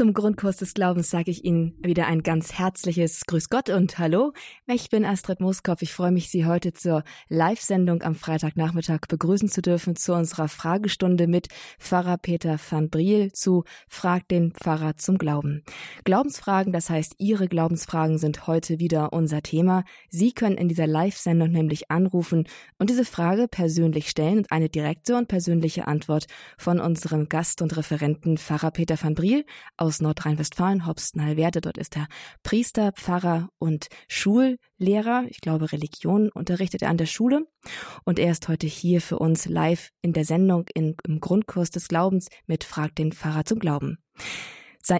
Zum Grundkurs des Glaubens sage ich Ihnen wieder ein ganz herzliches Grüß Gott und Hallo. Ich bin Astrid Moskopf. Ich freue mich, Sie heute zur Live-Sendung am Freitagnachmittag begrüßen zu dürfen zu unserer Fragestunde mit Pfarrer Peter van Briel zu Frag den Pfarrer zum Glauben. Glaubensfragen, das heißt, Ihre Glaubensfragen sind heute wieder unser Thema. Sie können in dieser Live-Sendung nämlich anrufen und diese Frage persönlich stellen und eine direkte und persönliche Antwort von unserem Gast und Referenten Pfarrer Peter van Briel aus Nordrhein-Westfalen, Hopstenheim-Werte. Dort ist er Priester, Pfarrer und Schullehrer. Ich glaube, Religion unterrichtet er an der Schule. Und er ist heute hier für uns live in der Sendung in, im Grundkurs des Glaubens mit Frag den Pfarrer zum Glauben.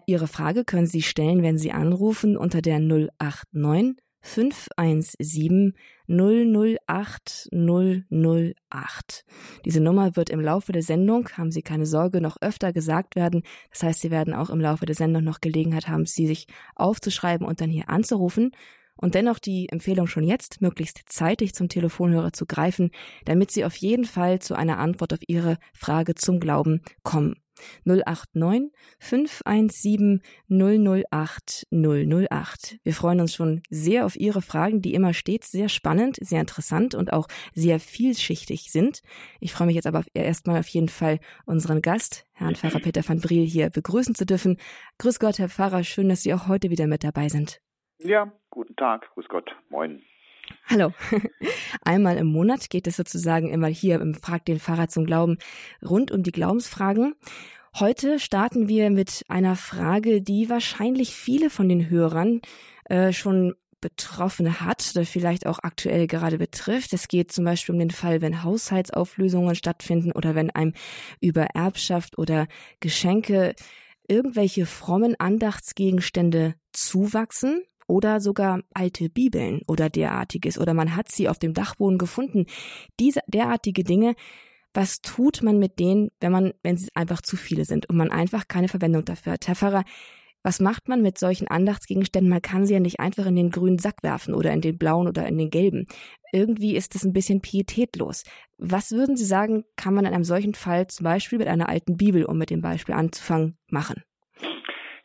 Ihre Frage können Sie stellen, wenn Sie anrufen unter der 089 517 008 008. Diese Nummer wird im Laufe der Sendung, haben Sie keine Sorge, noch öfter gesagt werden. Das heißt, Sie werden auch im Laufe der Sendung noch Gelegenheit haben, sie sich aufzuschreiben und dann hier anzurufen. Und dennoch die Empfehlung schon jetzt, möglichst zeitig zum Telefonhörer zu greifen, damit Sie auf jeden Fall zu einer Antwort auf Ihre Frage zum Glauben kommen. 089 517 008 008. Wir freuen uns schon sehr auf Ihre Fragen, die immer stets sehr spannend, sehr interessant und auch sehr vielschichtig sind. Ich freue mich jetzt aber erstmal auf jeden Fall unseren Gast, Herrn Pfarrer Peter van Briel, hier begrüßen zu dürfen. Grüß Gott, Herr Pfarrer, schön, dass Sie auch heute wieder mit dabei sind. Ja, guten Tag, grüß Gott, moin. Hallo. Einmal im Monat geht es sozusagen immer hier im Frag den Pfarrer zum Glauben rund um die Glaubensfragen. Heute starten wir mit einer Frage, die wahrscheinlich viele von den Hörern äh, schon betroffen hat oder vielleicht auch aktuell gerade betrifft. Es geht zum Beispiel um den Fall, wenn Haushaltsauflösungen stattfinden oder wenn einem über Erbschaft oder Geschenke irgendwelche frommen Andachtsgegenstände zuwachsen oder sogar alte Bibeln oder derartiges oder man hat sie auf dem Dachboden gefunden. Diese derartige Dinge, was tut man mit denen, wenn man, wenn sie einfach zu viele sind und man einfach keine Verwendung dafür hat? Herr Pfarrer, was macht man mit solchen Andachtsgegenständen? Man kann sie ja nicht einfach in den grünen Sack werfen oder in den blauen oder in den gelben. Irgendwie ist das ein bisschen pietätlos. Was würden Sie sagen, kann man in einem solchen Fall zum Beispiel mit einer alten Bibel, um mit dem Beispiel anzufangen, machen?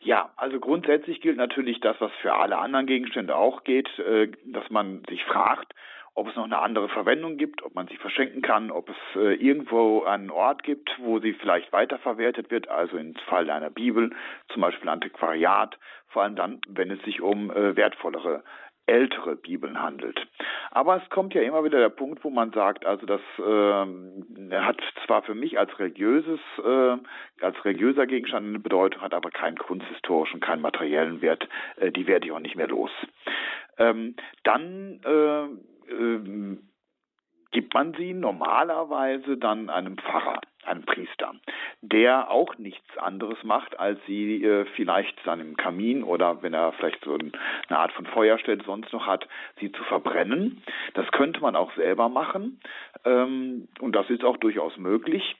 Ja, also grundsätzlich gilt natürlich das, was für alle anderen Gegenstände auch geht, äh, dass man sich fragt, ob es noch eine andere Verwendung gibt, ob man sie verschenken kann, ob es äh, irgendwo einen Ort gibt, wo sie vielleicht weiterverwertet wird, also im Fall einer Bibel, zum Beispiel Antiquariat, vor allem dann, wenn es sich um äh, wertvollere ältere Bibeln handelt. Aber es kommt ja immer wieder der Punkt, wo man sagt, also das äh, hat zwar für mich als religiöses, äh, als religiöser Gegenstand eine Bedeutung, hat aber keinen kunsthistorischen, keinen materiellen Wert. Äh, die werde ich auch nicht mehr los. Ähm, dann äh, äh, gibt man sie normalerweise dann einem Pfarrer, einem Priester, der auch nichts anderes macht, als sie äh, vielleicht seinem Kamin oder wenn er vielleicht so eine Art von Feuerstelle sonst noch hat, sie zu verbrennen. Das könnte man auch selber machen ähm, und das ist auch durchaus möglich,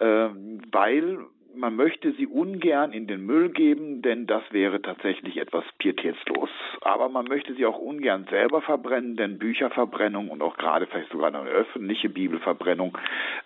äh, weil man möchte sie ungern in den Müll geben, denn das wäre tatsächlich etwas pietätslos. Aber man möchte sie auch ungern selber verbrennen, denn Bücherverbrennung und auch gerade vielleicht sogar eine öffentliche Bibelverbrennung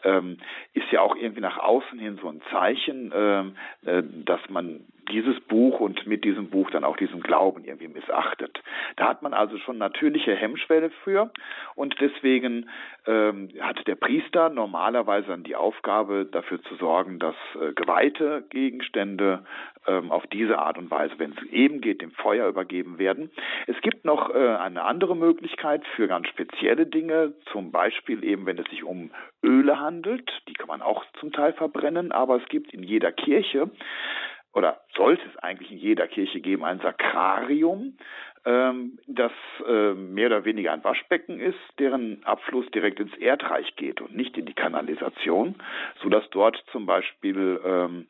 ähm, ist ja auch irgendwie nach außen hin so ein Zeichen, ähm, äh, dass man dieses Buch und mit diesem Buch dann auch diesen Glauben irgendwie missachtet. Da hat man also schon natürliche Hemmschwelle für und deswegen ähm, hat der Priester normalerweise dann die Aufgabe, dafür zu sorgen, dass äh, geweihte Gegenstände ähm, auf diese Art und Weise, wenn es eben geht, dem Feuer übergeben werden. Es gibt noch äh, eine andere Möglichkeit für ganz spezielle Dinge, zum Beispiel eben, wenn es sich um Öle handelt, die kann man auch zum Teil verbrennen, aber es gibt in jeder Kirche oder sollte es eigentlich in jeder Kirche geben, ein Sakrarium, ähm, das äh, mehr oder weniger ein Waschbecken ist, deren Abfluss direkt ins Erdreich geht und nicht in die Kanalisation, so dass dort zum Beispiel ähm,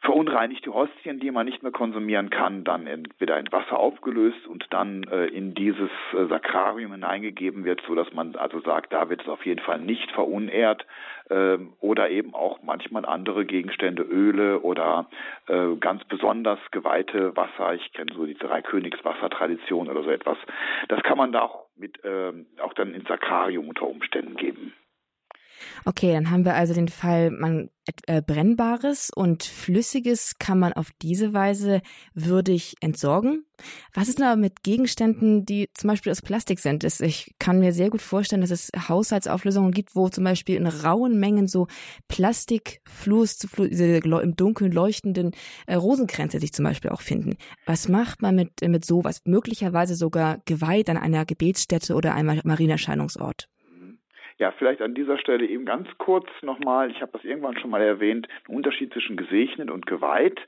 verunreinigte Hostien, die man nicht mehr konsumieren kann, dann entweder in Wasser aufgelöst und dann äh, in dieses äh, Sakrarium hineingegeben wird, so dass man also sagt, da wird es auf jeden Fall nicht verunehrt äh, oder eben auch manchmal andere Gegenstände, Öle oder äh, ganz besonders geweihte Wasser. Ich kenne so die drei Königswassertradition oder so etwas. Das kann man da auch mit äh, auch dann ins Sakrarium unter Umständen geben. Okay, dann haben wir also den Fall, man äh, brennbares und flüssiges kann man auf diese Weise würdig entsorgen. Was ist denn aber mit Gegenständen, die zum Beispiel aus Plastik sind? Ich kann mir sehr gut vorstellen, dass es Haushaltsauflösungen gibt, wo zum Beispiel in rauen Mengen so Plastikfluss zu Fluss, diese im Dunkeln leuchtenden äh, Rosenkränze sich zum Beispiel auch finden. Was macht man mit, mit sowas? Möglicherweise sogar geweiht an einer Gebetsstätte oder einem Marienerscheinungsort? Ja, vielleicht an dieser Stelle eben ganz kurz nochmal, ich habe das irgendwann schon mal erwähnt, ein Unterschied zwischen gesegnet und geweiht.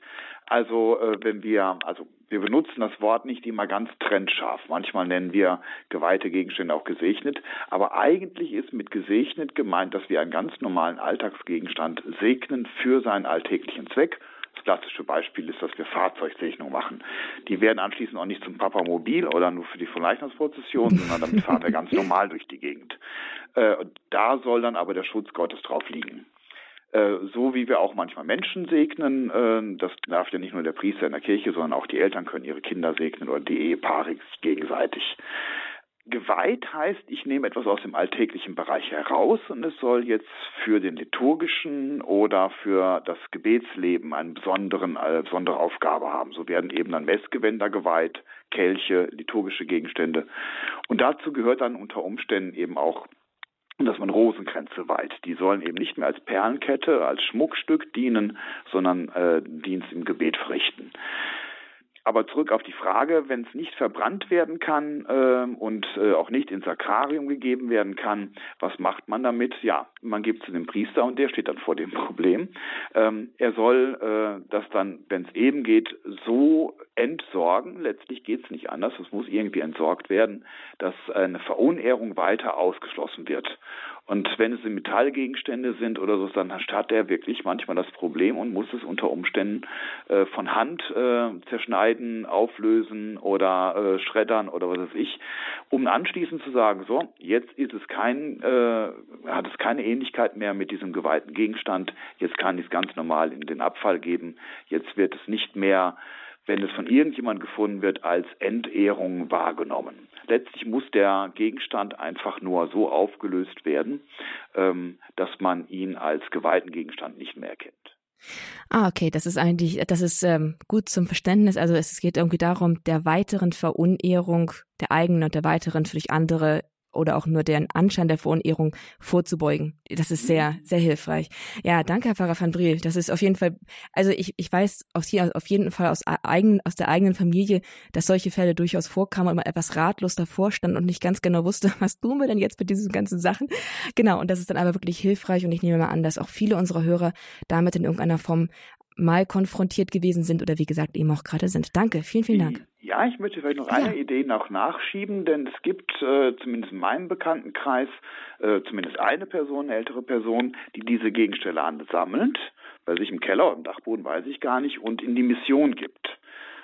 Also äh, wenn wir, also wir benutzen das Wort nicht immer ganz trennscharf. Manchmal nennen wir geweihte Gegenstände auch gesegnet. Aber eigentlich ist mit gesegnet gemeint, dass wir einen ganz normalen Alltagsgegenstand segnen für seinen alltäglichen Zweck. Das klassische Beispiel ist, dass wir Fahrzeugsegnung machen. Die werden anschließend auch nicht zum Papamobil oder nur für die Verleichnungsprozession, sondern damit fahren wir ganz normal durch die Gegend. Äh, da soll dann aber der Schutz Gottes drauf liegen. Äh, so wie wir auch manchmal Menschen segnen, äh, das darf ja nicht nur der Priester in der Kirche, sondern auch die Eltern können ihre Kinder segnen oder die Ehepaare gegenseitig. Geweiht heißt, ich nehme etwas aus dem alltäglichen Bereich heraus und es soll jetzt für den liturgischen oder für das Gebetsleben eine eine besondere Aufgabe haben. So werden eben dann Messgewänder geweiht, Kelche, liturgische Gegenstände. Und dazu gehört dann unter Umständen eben auch dass man Rosenkränze weiht. Die sollen eben nicht mehr als Perlenkette, als Schmuckstück dienen, sondern äh, Dienst im Gebet verrichten. Aber zurück auf die Frage, wenn es nicht verbrannt werden kann äh, und äh, auch nicht ins Sakrarium gegeben werden kann, was macht man damit? Ja, man gibt es zu dem Priester und der steht dann vor dem Problem. Ähm, er soll äh, das dann, wenn es eben geht, so entsorgen. Letztlich geht es nicht anders. Es muss irgendwie entsorgt werden, dass eine Verunehrung weiter ausgeschlossen wird. Und wenn es Metallgegenstände sind oder so, dann hat er wirklich manchmal das Problem und muss es unter Umständen äh, von Hand äh, zerschneiden, auflösen oder äh, schreddern oder was weiß ich, um anschließend zu sagen, so, jetzt ist es kein, äh, hat es keine Ähnlichkeit mehr mit diesem geweihten Gegenstand, jetzt kann ich es ganz normal in den Abfall geben, jetzt wird es nicht mehr wenn es von irgendjemand gefunden wird, als Entehrung wahrgenommen. Letztlich muss der Gegenstand einfach nur so aufgelöst werden, ähm, dass man ihn als geweihten Gegenstand nicht mehr erkennt. Ah, okay, das ist eigentlich, das ist ähm, gut zum Verständnis. Also es geht irgendwie darum, der weiteren Verunehrung der eigenen und der weiteren durch andere oder auch nur deren Anschein der Verunehrung vorzubeugen. Das ist sehr, sehr hilfreich. Ja, danke, Herr Pfarrer van Briel. Das ist auf jeden Fall, also ich, ich weiß auf, hier, auf jeden Fall aus, eigen, aus der eigenen Familie, dass solche Fälle durchaus vorkamen und man etwas ratlos davor stand und nicht ganz genau wusste, was tun wir denn jetzt mit diesen ganzen Sachen. Genau, und das ist dann aber wirklich hilfreich und ich nehme mal an, dass auch viele unserer Hörer damit in irgendeiner Form mal konfrontiert gewesen sind oder wie gesagt eben auch gerade sind. Danke, vielen, vielen Dank. Ja, ich möchte vielleicht noch eine ja. Idee noch nachschieben, denn es gibt äh, zumindest in meinem Bekanntenkreis äh, zumindest eine Person, eine ältere Person, die diese Gegenstände ansammelt, bei sich im Keller oder im Dachboden, weiß ich gar nicht, und in die Mission gibt.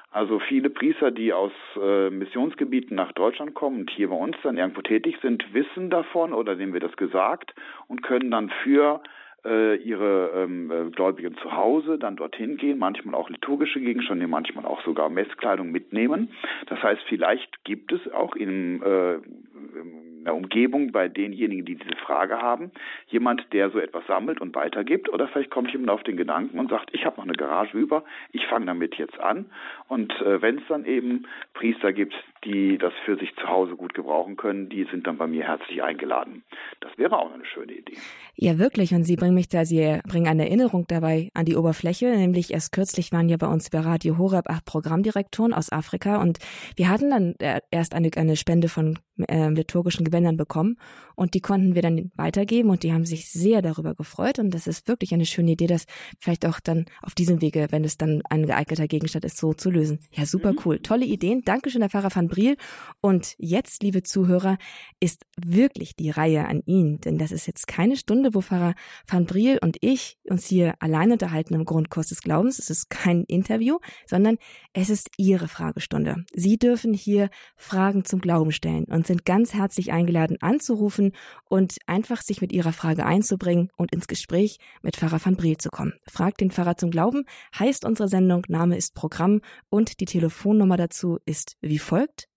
Also viele Priester, die aus äh, Missionsgebieten nach Deutschland kommen und hier bei uns dann irgendwo tätig sind, wissen davon oder denen wird das gesagt und können dann für äh, ihre ähm, äh, Gläubigen zu Hause dann dorthin gehen, manchmal auch liturgische Gegenstände, manchmal auch sogar Messkleidung mitnehmen. Das heißt, vielleicht gibt es auch in, äh, in der Umgebung bei denjenigen, die diese Frage haben, jemand, der so etwas sammelt und weitergibt. Oder vielleicht kommt jemand auf den Gedanken und sagt, ich habe noch eine Garage über, ich fange damit jetzt an. Und äh, wenn es dann eben Priester gibt, die das für sich zu Hause gut gebrauchen können, die sind dann bei mir herzlich eingeladen. Das wäre auch eine schöne Idee. Ja, wirklich. Und Sie bringen mich da, Sie bringen eine Erinnerung dabei an die Oberfläche. Nämlich erst kürzlich waren ja bei uns bei Radio Horeb acht Programmdirektoren aus Afrika und wir hatten dann äh, erst eine, eine Spende von äh, liturgischen Gewändern bekommen und die konnten wir dann weitergeben und die haben sich sehr darüber gefreut und das ist wirklich eine schöne Idee, das vielleicht auch dann auf diesem Wege, wenn es dann ein geeigneter Gegenstand ist, so zu lösen. Ja, super mhm. cool. Tolle Ideen. Dankeschön, Herr Pfarrer van Briel. Und jetzt, liebe Zuhörer, ist wirklich die Reihe an ihn, denn das ist jetzt keine Stunde, wo Pfarrer van Briel und ich uns hier allein unterhalten im Grundkurs des Glaubens. Es ist kein Interview, sondern es ist Ihre Fragestunde. Sie dürfen hier Fragen zum Glauben stellen und sind ganz herzlich eingeladen anzurufen und einfach sich mit Ihrer Frage einzubringen und ins Gespräch mit Pfarrer van Briel zu kommen. Fragt den Pfarrer zum Glauben heißt unsere Sendung, Name ist Programm und die Telefonnummer dazu ist wie folgt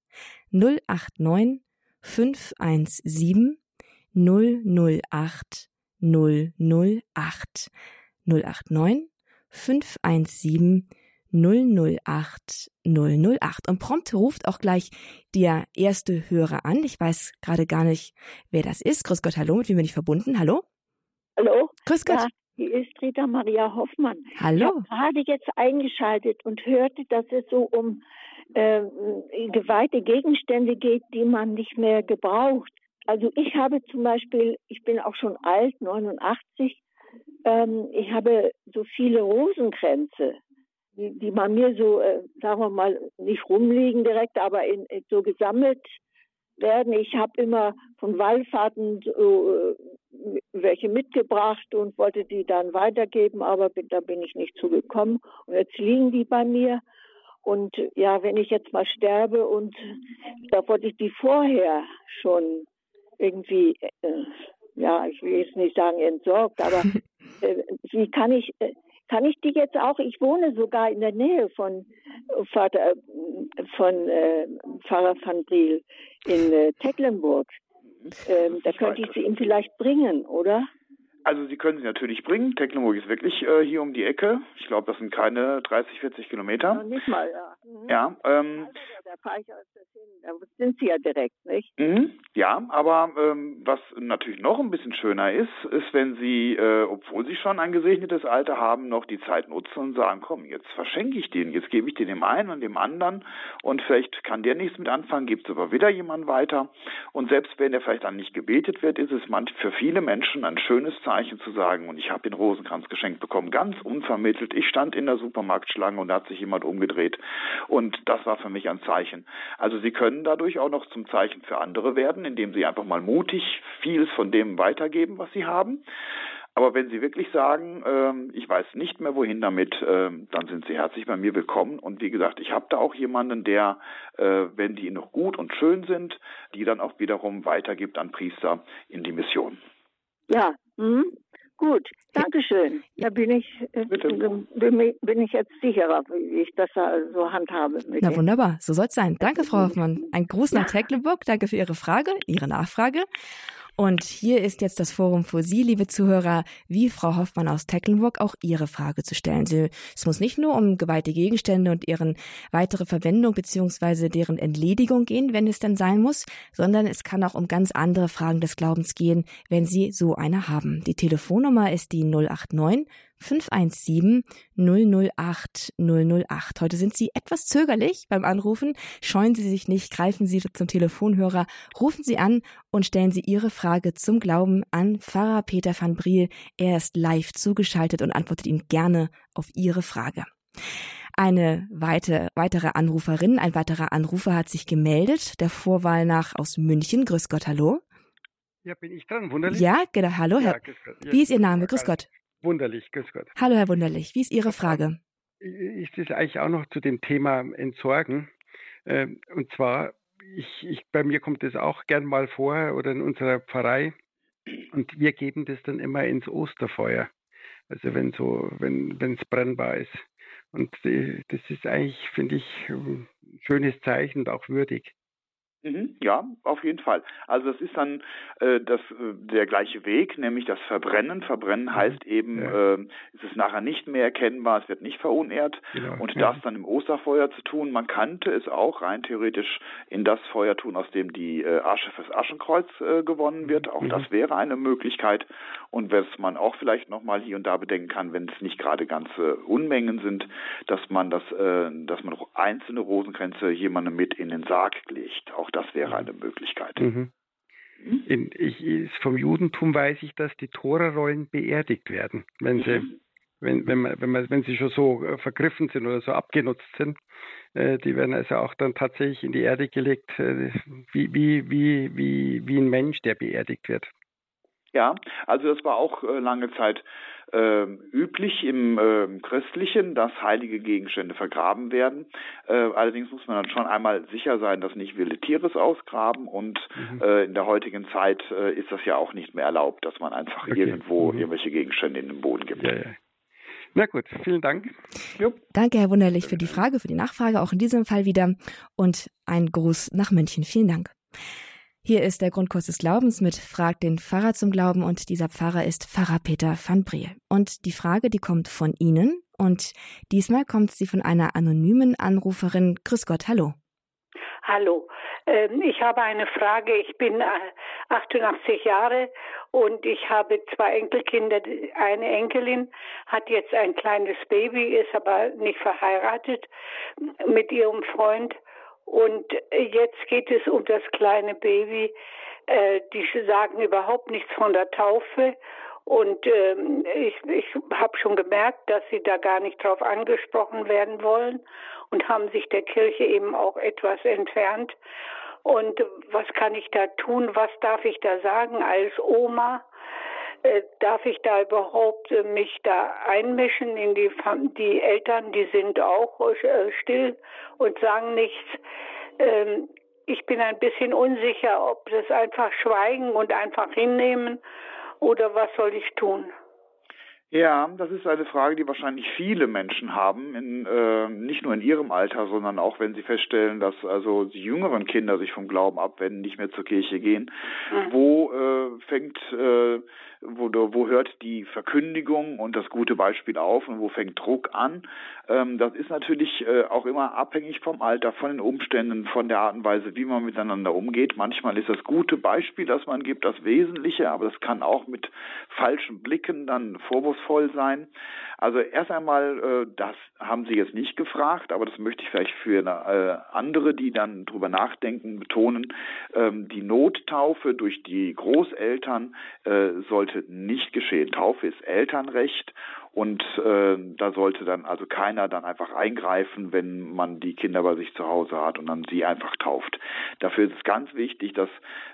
089 517 008 008. 089 517 008 008. Und prompt ruft auch gleich der erste Hörer an. Ich weiß gerade gar nicht, wer das ist. Grüß Gott, hallo, mit wem bin ich verbunden? Hallo? Hallo? Grüß Gott. Ja, hier ist Rita Maria Hoffmann. Hallo. Ich habe gerade jetzt eingeschaltet und hörte, dass es so um äh, geweihte Gegenstände geht, die man nicht mehr gebraucht. Also ich habe zum Beispiel, ich bin auch schon alt, 89, ähm, ich habe so viele Rosenkränze, die, die bei mir so, äh, sagen wir mal, nicht rumliegen direkt, aber in, in so gesammelt werden. Ich habe immer von Wallfahrten so, äh, welche mitgebracht und wollte die dann weitergeben, aber da bin ich nicht zugekommen. Und jetzt liegen die bei mir. Und ja, wenn ich jetzt mal sterbe und da wollte ich die vorher schon irgendwie, äh, ja, ich will jetzt nicht sagen entsorgt, aber äh, wie kann ich, äh, kann ich die jetzt auch, ich wohne sogar in der Nähe von Vater, von äh, Pfarrer van Briel in äh, Tecklenburg. Ähm, da könnte ich sie ihm vielleicht bringen, oder? Also Sie können sie natürlich bringen. Tecklenburg ist wirklich äh, hier um die Ecke. Ich glaube, das sind keine 30, 40 Kilometer. Noch nicht mal, ja. Mhm. Ja, ähm, Also, da fahre ich aus der hin. Da sind sie ja direkt, nicht? Mhm, ja, aber ähm, was natürlich noch ein bisschen schöner ist, ist, wenn Sie, äh, obwohl Sie schon ein gesegnetes Alter haben, noch die Zeit nutzen und sagen, komm, jetzt verschenke ich den, jetzt gebe ich den dem einen und dem anderen und vielleicht kann der nichts mit anfangen, gibt es aber wieder jemand weiter. Und selbst wenn der vielleicht dann nicht gebetet wird, ist es für viele Menschen ein schönes Zeichen zu sagen, und ich habe den Rosenkranz geschenkt bekommen, ganz unvermittelt. Ich stand in der Supermarktschlange und da hat sich jemand umgedreht. Und das war für mich ein Zeichen. Also Sie können dadurch auch noch zum Zeichen für andere werden, indem Sie einfach mal mutig vieles von dem weitergeben, was Sie haben. Aber wenn Sie wirklich sagen, ähm, ich weiß nicht mehr wohin damit, ähm, dann sind Sie herzlich bei mir willkommen. Und wie gesagt, ich habe da auch jemanden, der, äh, wenn die noch gut und schön sind, die dann auch wiederum weitergibt an Priester in die Mission. Ja, mhm. Gut. Dankeschön. Da bin ich, äh, Bitte. bin, bin ich jetzt sicherer, wie ich das da so handhabe. mit Na wunderbar, so soll's sein. Danke, Frau Hoffmann. Ein Gruß nach Tecklenburg. Danke für Ihre Frage, Ihre Nachfrage. Und hier ist jetzt das Forum für Sie, liebe Zuhörer, wie Frau Hoffmann aus Tecklenburg auch Ihre Frage zu stellen. Sie, es muss nicht nur um geweihte Gegenstände und ihren weitere Verwendung beziehungsweise deren Entledigung gehen, wenn es dann sein muss, sondern es kann auch um ganz andere Fragen des Glaubens gehen, wenn Sie so eine haben. Die Telefonnummer ist die 089 517 008 008. Heute sind Sie etwas zögerlich beim Anrufen. Scheuen Sie sich nicht, greifen Sie zum Telefonhörer, rufen Sie an und stellen Sie Ihre Frage zum Glauben an Pfarrer Peter van Briel. Er ist live zugeschaltet und antwortet Ihnen gerne auf Ihre Frage. Eine weite, weitere Anruferin, ein weiterer Anrufer hat sich gemeldet, der Vorwahl nach aus München. Grüß Gott, hallo. Ja, bin ich dran? Wunderlich? Ja, genau, hallo, Herr. Ja, Wie ist Ihr Name? Grüß Gott. Wunderlich, grüß Gott. Hallo, Herr Wunderlich. Wie ist Ihre Frage? Ist es eigentlich auch noch zu dem Thema Entsorgen? Ähm, Und zwar, ich, ich, bei mir kommt das auch gern mal vor oder in unserer Pfarrei. Und wir geben das dann immer ins Osterfeuer. Also wenn so, wenn wenn es brennbar ist. Und äh, das ist eigentlich, finde ich, ein schönes Zeichen und auch würdig. Mhm, ja, auf jeden Fall. Also das ist dann äh, das, äh, der gleiche Weg, nämlich das Verbrennen. Verbrennen heißt eben, Mhm. Ja. äh, es ist nachher nicht mehr erkennbar, es wird nicht verunehrt. Genau. Und ja. das dann im Osterfeuer zu tun, man könnte es auch rein theoretisch in das Feuer tun, aus dem die äh, Asche fürs Aschenkreuz äh, gewonnen wird. Auch Mhm. das wäre eine Möglichkeit. Und was man auch vielleicht nochmal hier und da bedenken kann, wenn es nicht gerade ganze Unmengen sind, dass man das, äh, dass man auch einzelne Rosenkränze jemandem mit in den Sarg legt. Auch das wäre eine Möglichkeit. Mhm. In, ich, vom Judentum weiß ich, dass die Torarollen beerdigt werden, wenn sie, Mhm. wenn, wenn, man, wenn, man, wenn sie schon so äh, vergriffen sind oder so abgenutzt sind. Äh, die werden also auch dann tatsächlich in die Erde gelegt, äh, wie, wie, wie, wie, wie ein Mensch, der beerdigt wird. Ja, also das war auch äh, lange Zeit üblich im äh, Christlichen, dass heilige Gegenstände vergraben werden. Äh, allerdings muss man dann schon einmal sicher sein, dass nicht wilde Tiere es ausgraben und Mhm. äh, in der heutigen Zeit äh, ist das ja auch nicht mehr erlaubt, dass man einfach Okay. irgendwo Mhm. irgendwelche Gegenstände in den Boden gibt. Ja, ja. Na gut, vielen Dank. Danke, Herr Wunderlich, für die Frage, für die Nachfrage, auch in diesem Fall wieder. Und ein Gruß nach München. Vielen Dank. Hier ist der Grundkurs des Glaubens mit Frag den Pfarrer zum Glauben und dieser Pfarrer ist Pfarrer Peter van Bree. Und die Frage, die kommt von Ihnen und diesmal kommt sie von einer anonymen Anruferin. Grüß Gott, hallo. Hallo, ähm, ich habe eine Frage. Ich bin 88 äh, Jahre und ich habe zwei Enkelkinder. Eine Enkelin hat jetzt ein kleines Baby, ist aber nicht verheiratet mit ihrem Freund. Und jetzt geht es um das kleine Baby. Äh, die sagen überhaupt nichts von der Taufe. Und ähm, ich, ich habe schon gemerkt, dass sie da gar nicht drauf angesprochen werden wollen und haben sich der Kirche eben auch etwas entfernt. Und was kann ich da tun? Was darf ich da sagen als Oma? Äh, darf ich da überhaupt äh, mich da einmischen in die Fam die Eltern, die sind auch äh, still und sagen nichts. Ähm, ich bin ein bisschen unsicher, ob das einfach schweigen und einfach hinnehmen oder was soll ich tun? Ja, das ist eine Frage, die wahrscheinlich viele Menschen haben, in, äh, nicht nur in ihrem Alter, sondern auch wenn sie feststellen, dass also die jüngeren Kinder sich vom Glauben abwenden, nicht mehr zur Kirche gehen. Mhm. Wo äh, fängt äh, wo, wo hört die Verkündigung und das gute Beispiel auf und wo fängt Druck an. Ähm, das ist natürlich äh, auch immer abhängig vom Alter, von den Umständen, von der Art und Weise, wie man miteinander umgeht. Manchmal ist das gute Beispiel, das man gibt, das Wesentliche, aber das kann auch mit falschen Blicken dann vorwurfsvoll sein. Also erst einmal, äh, das haben Sie jetzt nicht gefragt, aber das möchte ich vielleicht für eine, äh, andere, die dann drüber nachdenken, betonen. Ähm, die Nottaufe durch die Großeltern äh, sollte nicht geschehen. Taufe ist Elternrecht und äh, da sollte dann also keiner dann einfach eingreifen, wenn man die Kinder bei sich zu Hause hat und dann sie einfach tauft. Dafür ist es ganz wichtig, dass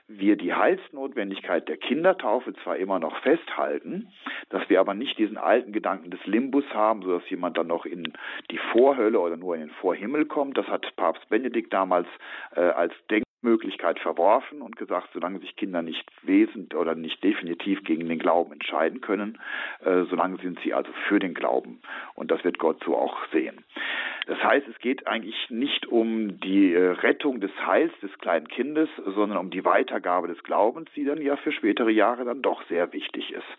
wir die Heilsnotwendigkeit der Kindertaufe zwar immer noch festhalten, dass wir aber nicht diesen alten Gedanken des Limbus haben, sodass jemand dann noch in die Vorhölle oder nur in den Vorhimmel kommt. Das hat Papst Benedikt damals äh, als Denk Möglichkeit verworfen und gesagt, solange sich Kinder nicht wesend oder nicht definitiv gegen den Glauben entscheiden können, äh, solange sind sie also für den Glauben. Und das wird Gott so auch sehen. Das heißt, es geht eigentlich nicht um die äh, Rettung des Heils des kleinen Kindes, sondern um die Weitergabe des Glaubens, die dann ja für spätere Jahre dann doch sehr wichtig ist.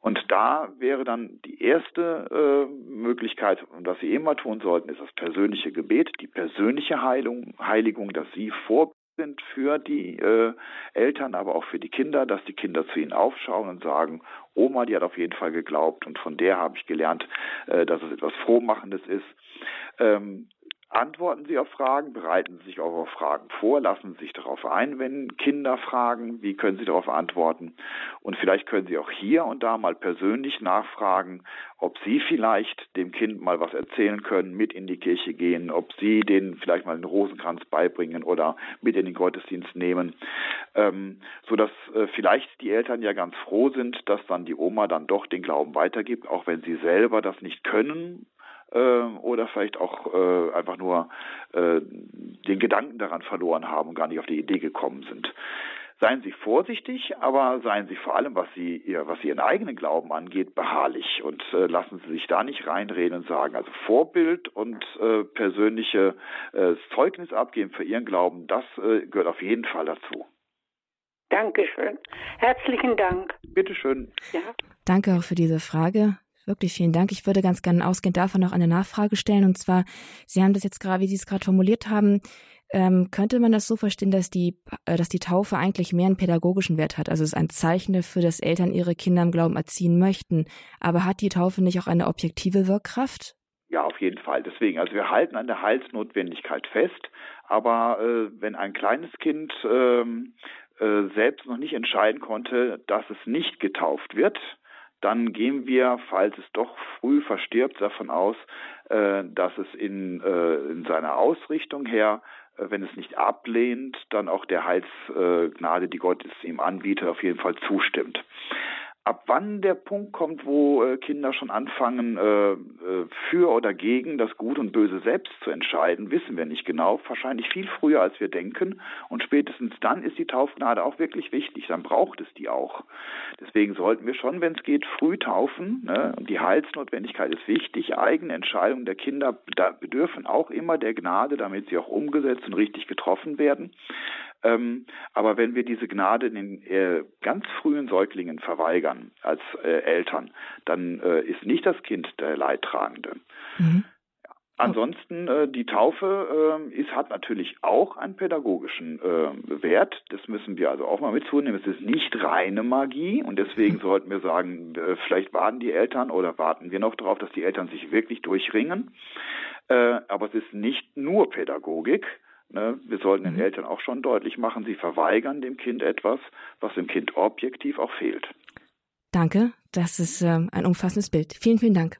Und da wäre dann die erste äh, Möglichkeit, und was Sie immer tun sollten, ist das persönliche Gebet, die persönliche Heilung, Heiligung, dass Sie vor sind für die äh, Eltern, aber auch für die Kinder, dass die Kinder zu ihnen aufschauen und sagen, Oma, die hat auf jeden Fall geglaubt und von der habe ich gelernt, äh, dass es etwas Frohmachendes ist. Ähm, Antworten Sie auf Fragen, bereiten Sie sich auch auf Fragen vor, lassen Sie sich darauf ein, wenn Kinder fragen, wie können Sie darauf antworten. Und vielleicht können Sie auch hier und da mal persönlich nachfragen, ob Sie vielleicht dem Kind mal was erzählen können, mit in die Kirche gehen, ob Sie denen vielleicht mal einen Rosenkranz beibringen oder mit in den Gottesdienst nehmen, ähm, sodass äh, vielleicht die Eltern ja ganz froh sind, dass dann die Oma dann doch den Glauben weitergibt, auch wenn sie selber das nicht können oder vielleicht auch äh, einfach nur äh, den Gedanken daran verloren haben und gar nicht auf die Idee gekommen sind. Seien Sie vorsichtig, aber seien Sie vor allem, was Sie, ihr, was Sie Ihren eigenen Glauben angeht, beharrlich und äh, lassen Sie sich da nicht reinreden und sagen, also Vorbild und äh, persönliche äh, Zeugnis abgeben für Ihren Glauben, das äh, gehört auf jeden Fall dazu. Dankeschön. Herzlichen Dank. Bitteschön. Ja. Danke auch für diese Frage. Wirklich vielen Dank. Ich würde ganz gerne ausgehend davon noch eine Nachfrage stellen. Und zwar, Sie haben das jetzt gerade, wie Sie es gerade formuliert haben, ähm, könnte man das so verstehen, dass die, äh, dass die Taufe eigentlich mehr einen pädagogischen Wert hat? Also es ist ein Zeichen dafür, dass Eltern ihre Kinder im Glauben erziehen möchten. Aber hat die Taufe nicht auch eine objektive Wirkkraft? Ja, auf jeden Fall. Deswegen, also wir halten an der Heilsnotwendigkeit fest. Aber äh, wenn ein kleines Kind ähm, äh, selbst noch nicht entscheiden konnte, dass es nicht getauft wird, dann gehen wir, falls es doch früh verstirbt, davon aus, äh, dass es in, äh, in seiner Ausrichtung her, äh, wenn es nicht ablehnt, dann auch der Heilsgnade, die Gott es ihm anbietet, auf jeden Fall zustimmt. Ab wann der Punkt kommt, wo äh, Kinder schon anfangen, äh, äh, für oder gegen das Gut und Böse selbst zu entscheiden, wissen wir nicht genau. Wahrscheinlich viel früher, als wir denken. Und spätestens dann ist die Taufgnade auch wirklich wichtig. Dann braucht es die auch. Deswegen sollten wir schon, wenn es geht, früh taufen. Ne? Die Heilsnotwendigkeit ist wichtig. Eigene Entscheidungen der Kinder bedürfen auch immer der Gnade, damit sie auch umgesetzt und richtig getroffen werden. Ähm, aber wenn wir diese Gnade den äh, ganz frühen Säuglingen verweigern als äh, Eltern, dann äh, ist nicht das Kind der Leidtragende. Mhm. Ansonsten äh, die Taufe äh, ist, hat natürlich auch einen pädagogischen äh, Wert. Das müssen wir also auch mal mitzunehmen. Es ist nicht reine Magie und deswegen sollten wir sagen, äh, vielleicht warten die Eltern oder warten wir noch darauf, dass die Eltern sich wirklich durchringen. Äh, aber es ist nicht nur Pädagogik. Ne? Wir sollten den mhm. Eltern auch schon deutlich machen, sie verweigern dem Kind etwas, was dem Kind objektiv auch fehlt. Danke, das ist ähm, ein umfassendes Bild. Vielen, vielen Dank.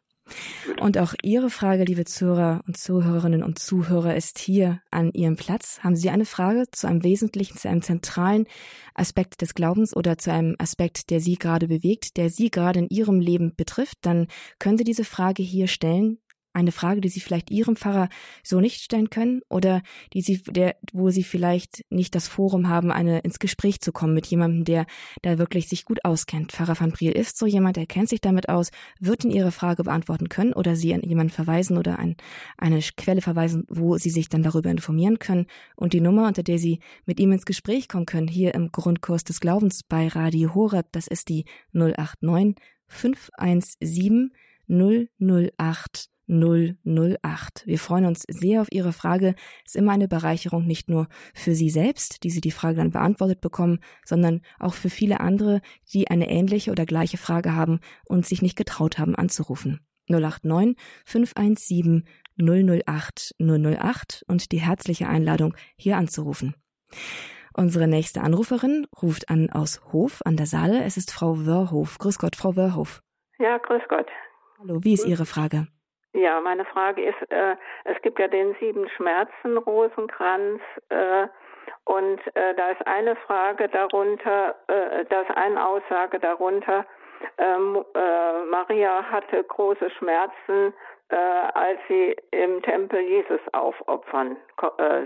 Und auch Ihre Frage, liebe Zuhörer und Zuhörerinnen und Zuhörer, ist hier an Ihrem Platz. Haben Sie eine Frage zu einem wesentlichen, zu einem zentralen Aspekt des Glaubens oder zu einem Aspekt, der Sie gerade bewegt, der Sie gerade in Ihrem Leben betrifft, dann können Sie diese Frage hier stellen eine Frage, die Sie vielleicht Ihrem Pfarrer so nicht stellen können oder die Sie, der, wo Sie vielleicht nicht das Forum haben, eine ins Gespräch zu kommen mit jemandem, der da wirklich sich gut auskennt. Pfarrer van Briel ist so jemand, der kennt sich damit aus, wird Ihnen Ihre Frage beantworten können oder Sie an jemanden verweisen oder an eine Quelle verweisen, wo Sie sich dann darüber informieren können. Und die Nummer, unter der Sie mit ihm ins Gespräch kommen können, hier im Grundkurs des Glaubens bei Radio Horeb, das ist die 089 517 008 008. Wir freuen uns sehr auf Ihre Frage. Es ist immer eine Bereicherung, nicht nur für Sie selbst, die Sie die Frage dann beantwortet bekommen, sondern auch für viele andere, die eine ähnliche oder gleiche Frage haben und sich nicht getraut haben anzurufen. 089 517 008 008 und die herzliche Einladung, hier anzurufen. Unsere nächste Anruferin ruft an aus Hof an der Saale. Es ist Frau Wörhof. Grüß Gott, Frau Wörhof. Ja, grüß Gott. Hallo, wie ist Ihre Frage? Ja, meine Frage ist, äh, es gibt ja den sieben Schmerzen Rosenkranz äh, und äh, da ist eine Frage darunter, äh, da ist eine Aussage darunter, ähm, äh, Maria hatte große Schmerzen, äh, als sie im Tempel Jesus aufopfern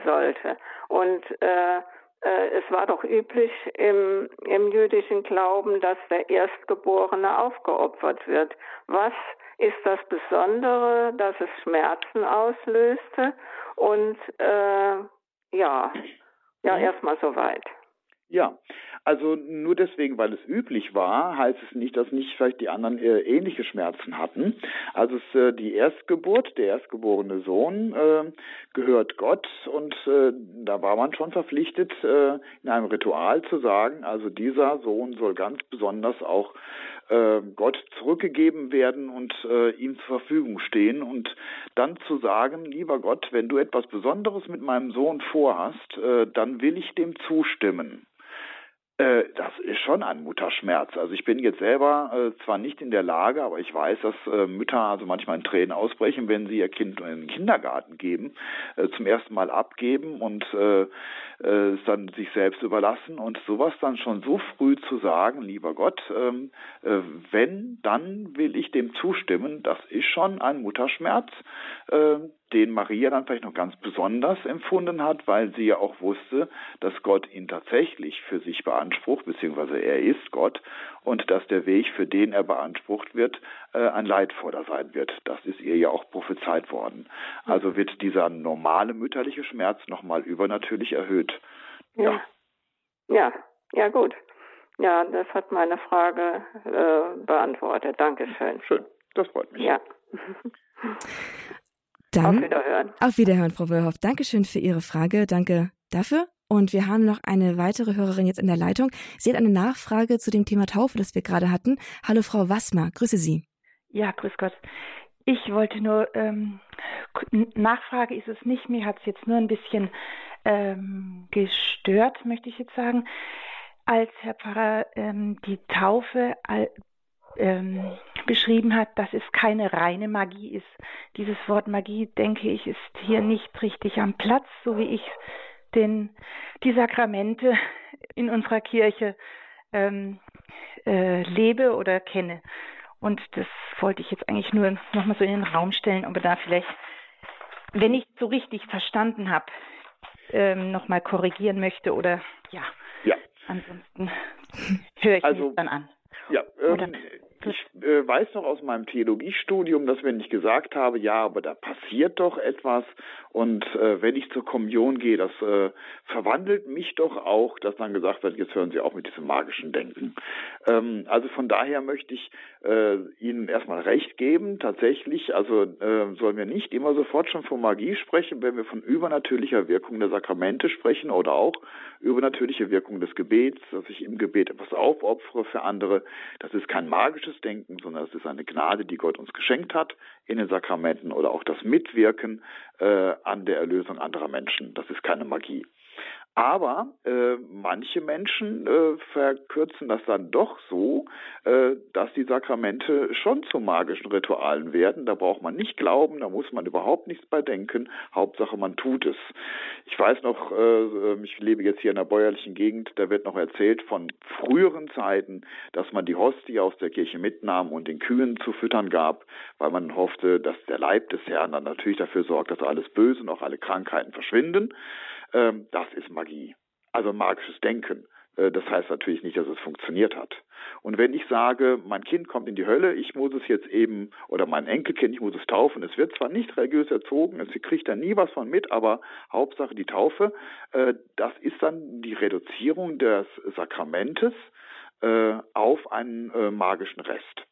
sollte. Und es war doch üblich im, im jüdischen Glauben, dass der Erstgeborene aufgeopfert wird. Was ist das Besondere, dass es Schmerzen auslöste? Und äh, ja, ja, mhm. erstmal soweit. Ja, also nur deswegen, weil es üblich war, heißt es nicht, dass nicht vielleicht die anderen äh, ähnliche Schmerzen hatten. Also es, äh, die Erstgeburt, der erstgeborene Sohn äh, gehört Gott und äh, da war man schon verpflichtet, äh, in einem Ritual zu sagen, also dieser Sohn soll ganz besonders auch äh, Gott zurückgegeben werden und äh, ihm zur Verfügung stehen und dann zu sagen, lieber Gott, wenn du etwas Besonderes mit meinem Sohn vorhast, äh, dann will ich dem zustimmen. Äh, das ist schon ein Mutterschmerz. Also ich bin jetzt selber äh, zwar nicht in der Lage, aber ich weiß, dass äh, Mütter also manchmal in Tränen ausbrechen, wenn sie ihr Kind in den Kindergarten geben, äh, zum ersten Mal abgeben und äh, äh, es dann sich selbst überlassen. Und sowas dann schon so früh zu sagen, lieber Gott, ähm, wenn, dann will ich dem zustimmen, das ist schon ein Mutterschmerz den Maria dann vielleicht noch ganz besonders empfunden hat, weil sie ja auch wusste, dass Gott ihn tatsächlich für sich beansprucht, beziehungsweise er ist Gott und dass der Weg, für den er beansprucht wird, äh, ein leidvoller sein wird. Das ist ihr ja auch prophezeit worden. Also wird dieser normale mütterliche Schmerz nochmal übernatürlich erhöht. Ja. Ja, ja gut. Ja, das hat meine Frage äh, beantwortet. Dankeschön. Schön, das freut mich. Ja. Dann auf Wiederhören. Auf Wiederhören, Frau Wöhrhoff. Dankeschön für Ihre Frage. Danke dafür. Und wir haben noch eine weitere Hörerin jetzt in der Leitung. Sie hat eine Nachfrage zu dem Thema Taufe, das wir gerade hatten. Hallo, Frau Wassmer. Grüße Sie. Ja, grüß Gott. Ich wollte nur, ähm, Nachfrage ist es nicht, mir hat es jetzt nur ein bisschen ähm, gestört, möchte ich jetzt sagen, als Herr Pfarrer ähm, die Taufe ähm, beschrieben hat, dass es keine reine Magie ist. Dieses Wort Magie, denke ich, ist hier nicht richtig am Platz, so wie ich den, die Sakramente in unserer Kirche ähm, äh, lebe oder kenne. Und das wollte ich jetzt eigentlich nur nochmal so in den Raum stellen, ob er da vielleicht, wenn ich so richtig verstanden habe, ähm, nochmal korrigieren möchte oder ja. Ja. Ansonsten höre ich also, mich dann an. Ja, ähm, um, Ich äh, weiß noch aus meinem Theologiestudium, dass wenn ich gesagt habe, ja, aber da passiert doch etwas und äh, wenn ich zur Kommunion gehe, das äh, verwandelt mich doch auch, dass dann gesagt wird, jetzt hören Sie auch mit diesem magischen Denken. Ähm, also von daher möchte ich äh, Ihnen erstmal recht geben, tatsächlich, also äh, sollen wir nicht immer sofort schon von Magie sprechen, wenn wir von übernatürlicher Wirkung der Sakramente sprechen oder auch übernatürliche Wirkung des Gebets, dass ich im Gebet etwas aufopfere für andere. Das ist kein magisches Denken, sondern es ist eine Gnade, die Gott uns geschenkt hat in den Sakramenten oder auch das Mitwirken äh, an der Erlösung anderer Menschen. Das ist keine Magie. Aber äh, manche Menschen äh, verkürzen das dann doch so, äh, dass die Sakramente schon zu magischen Ritualen werden. Da braucht man nicht glauben, da muss man überhaupt nichts bei denken. Hauptsache, man tut es. Ich weiß noch, äh, ich lebe jetzt hier in einer bäuerlichen Gegend, da wird noch erzählt von früheren Zeiten, dass man die Hostie aus der Kirche mitnahm und den Kühen zu füttern gab, weil man hoffte, dass der Leib des Herrn dann natürlich dafür sorgt, dass alles Böse und auch alle Krankheiten verschwinden. Ähm, das ist Magie. Also magisches Denken. Äh, das heißt natürlich nicht, dass es funktioniert hat. Und wenn ich sage, mein Kind kommt in die Hölle, ich muss es jetzt eben, oder mein Enkelkind, ich muss es taufen, es wird zwar nicht religiös erzogen, es kriegt da nie was von mit, aber Hauptsache die Taufe, äh, das ist dann die Reduzierung des Sakramentes äh, auf einen magischen Rest.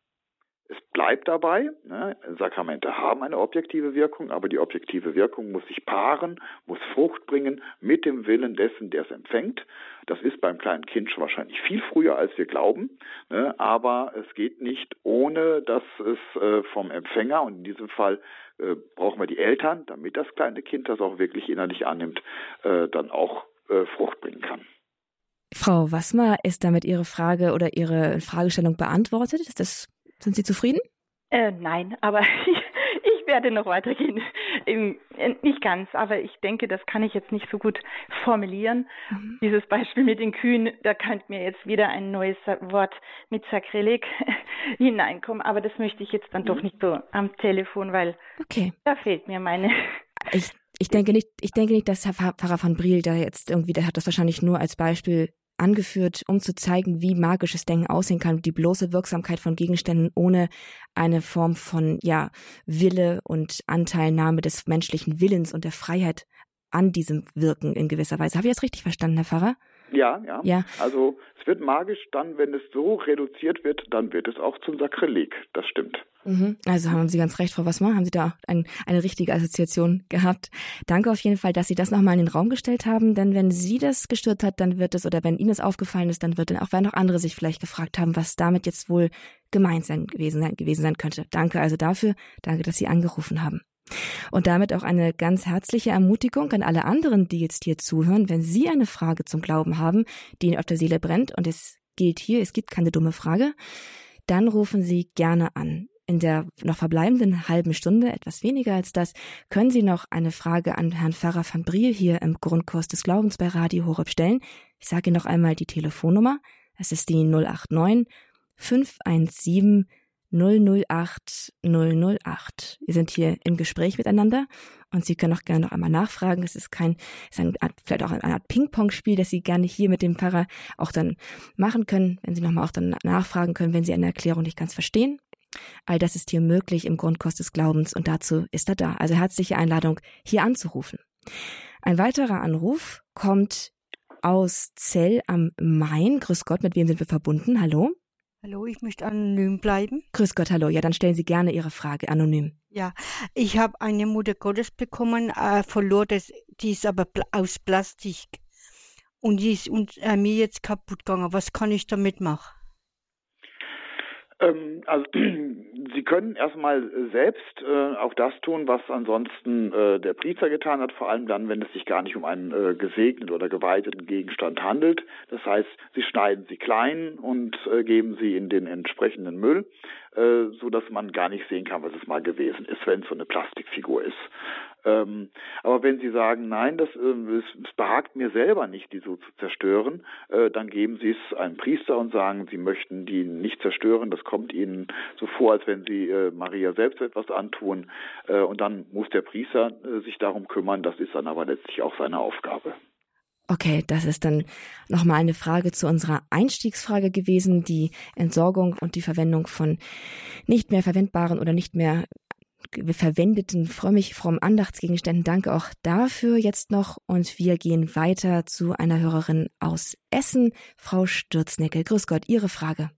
Es bleibt dabei, ne, Sakramente haben eine objektive Wirkung, aber die objektive Wirkung muss sich paaren, muss Frucht bringen mit dem Willen dessen, der es empfängt. Das ist beim kleinen Kind schon wahrscheinlich viel früher, als wir glauben, ne, aber es geht nicht, ohne dass es äh, vom Empfänger, und in diesem Fall äh, brauchen wir die Eltern, damit das kleine Kind das auch wirklich innerlich annimmt, äh, dann auch äh, Frucht bringen kann. Frau Wassmer, ist damit Ihre Frage oder Ihre Fragestellung beantwortet? Ist das sind Sie zufrieden? Äh, nein, aber ich, ich werde noch weitergehen. Im, äh, nicht ganz, aber ich denke, das kann ich jetzt nicht so gut formulieren. Mhm. Dieses Beispiel mit den Kühen, da könnte mir jetzt wieder ein neues Wort mit Sakrileg hineinkommen, aber das möchte ich jetzt dann mhm. doch nicht so am Telefon, weil okay. da fehlt mir meine. Ich, ich denke nicht, ich denke nicht, dass Herr Pfarrer van Briel da jetzt irgendwie, der hat das wahrscheinlich nur als Beispiel angeführt, um zu zeigen, wie magisches Denken aussehen kann, die bloße Wirksamkeit von Gegenständen ohne eine Form von ja Wille und Anteilnahme des menschlichen Willens und der Freiheit an diesem Wirken in gewisser Weise. Habe ich das richtig verstanden, Herr Pfarrer? Ja, ja, ja. Also es wird magisch dann, wenn es so reduziert wird, dann wird es auch zum Sakrileg. Das stimmt. Mhm. Also haben Sie ganz recht, Frau Wassmer, haben Sie da ein, eine richtige Assoziation gehabt. Danke auf jeden Fall, dass Sie das nochmal in den Raum gestellt haben, denn wenn Sie das gestört hat, dann wird es, oder wenn Ihnen das aufgefallen ist, dann wird dann auch, werden auch andere sich vielleicht gefragt haben, was damit jetzt wohl gemeint sein, gewesen, sein, gewesen sein könnte. Danke also dafür, danke, dass Sie angerufen haben. Und damit auch eine ganz herzliche Ermutigung an alle anderen, die jetzt hier zuhören, wenn Sie eine Frage zum Glauben haben, die Ihnen auf der Seele brennt, und es gilt hier, es gibt keine dumme Frage, dann rufen Sie gerne an. In der noch verbleibenden halben Stunde, etwas weniger als das, können Sie noch eine Frage an Herrn Pfarrer van Briel hier im Grundkurs des Glaubens bei Radio Horeb stellen. Ich sage Ihnen noch einmal die Telefonnummer. Es ist die 089 517 008 008. Wir sind hier im Gespräch miteinander und Sie können auch gerne noch einmal nachfragen. Es ist kein, es ist ein, vielleicht auch eine Art Ping-Pong-Spiel, das Sie gerne hier mit dem Pfarrer auch dann machen können, wenn Sie nochmal auch dann nachfragen können, wenn Sie eine Erklärung nicht ganz verstehen. All das ist hier möglich im Grundkurs des Glaubens und dazu ist er da. Also herzliche Einladung, hier anzurufen. Ein weiterer Anruf kommt aus Zell am Main. Grüß Gott, mit wem sind wir verbunden? Hallo? Hallo, ich möchte anonym bleiben. Grüß Gott, hallo. Ja, dann stellen Sie gerne Ihre Frage anonym. Ja, ich habe eine Mutter Gottes bekommen, äh, verlor das, die ist aber aus Plastik. Und die ist und, äh, mir jetzt kaputt gegangen. Was kann ich damit machen? Ähm, also Sie können erstmal selbst äh, auch das tun, was ansonsten äh, der Priester getan hat, vor allem dann, wenn es sich gar nicht um einen äh, gesegneten oder geweihten Gegenstand handelt. Das heißt, Sie schneiden sie klein und äh, geben sie in den entsprechenden Müll, äh, so dass man gar nicht sehen kann, was es mal gewesen ist, wenn es so eine Plastikfigur ist. Ähm, aber wenn Sie sagen, nein, das, äh, es, es, behagt mir selber nicht, die so zu zerstören, äh, dann geben Sie es einem Priester und sagen, Sie möchten die nicht zerstören. Das kommt Ihnen so vor, als wenn Sie äh, Maria selbst etwas antun. Äh, und dann muss der Priester äh, sich darum kümmern. Das ist dann aber letztlich auch seine Aufgabe. Okay, das ist dann nochmal eine Frage zu unserer Einstiegsfrage gewesen, die Entsorgung und die Verwendung von nicht mehr verwendbaren oder nicht mehr verwendeten frömmig fromm Andachtsgegenständen. Danke auch dafür jetzt noch und wir gehen weiter zu einer Hörerin aus Essen, Frau Stürzneckel. Grüß Gott, Ihre Frage.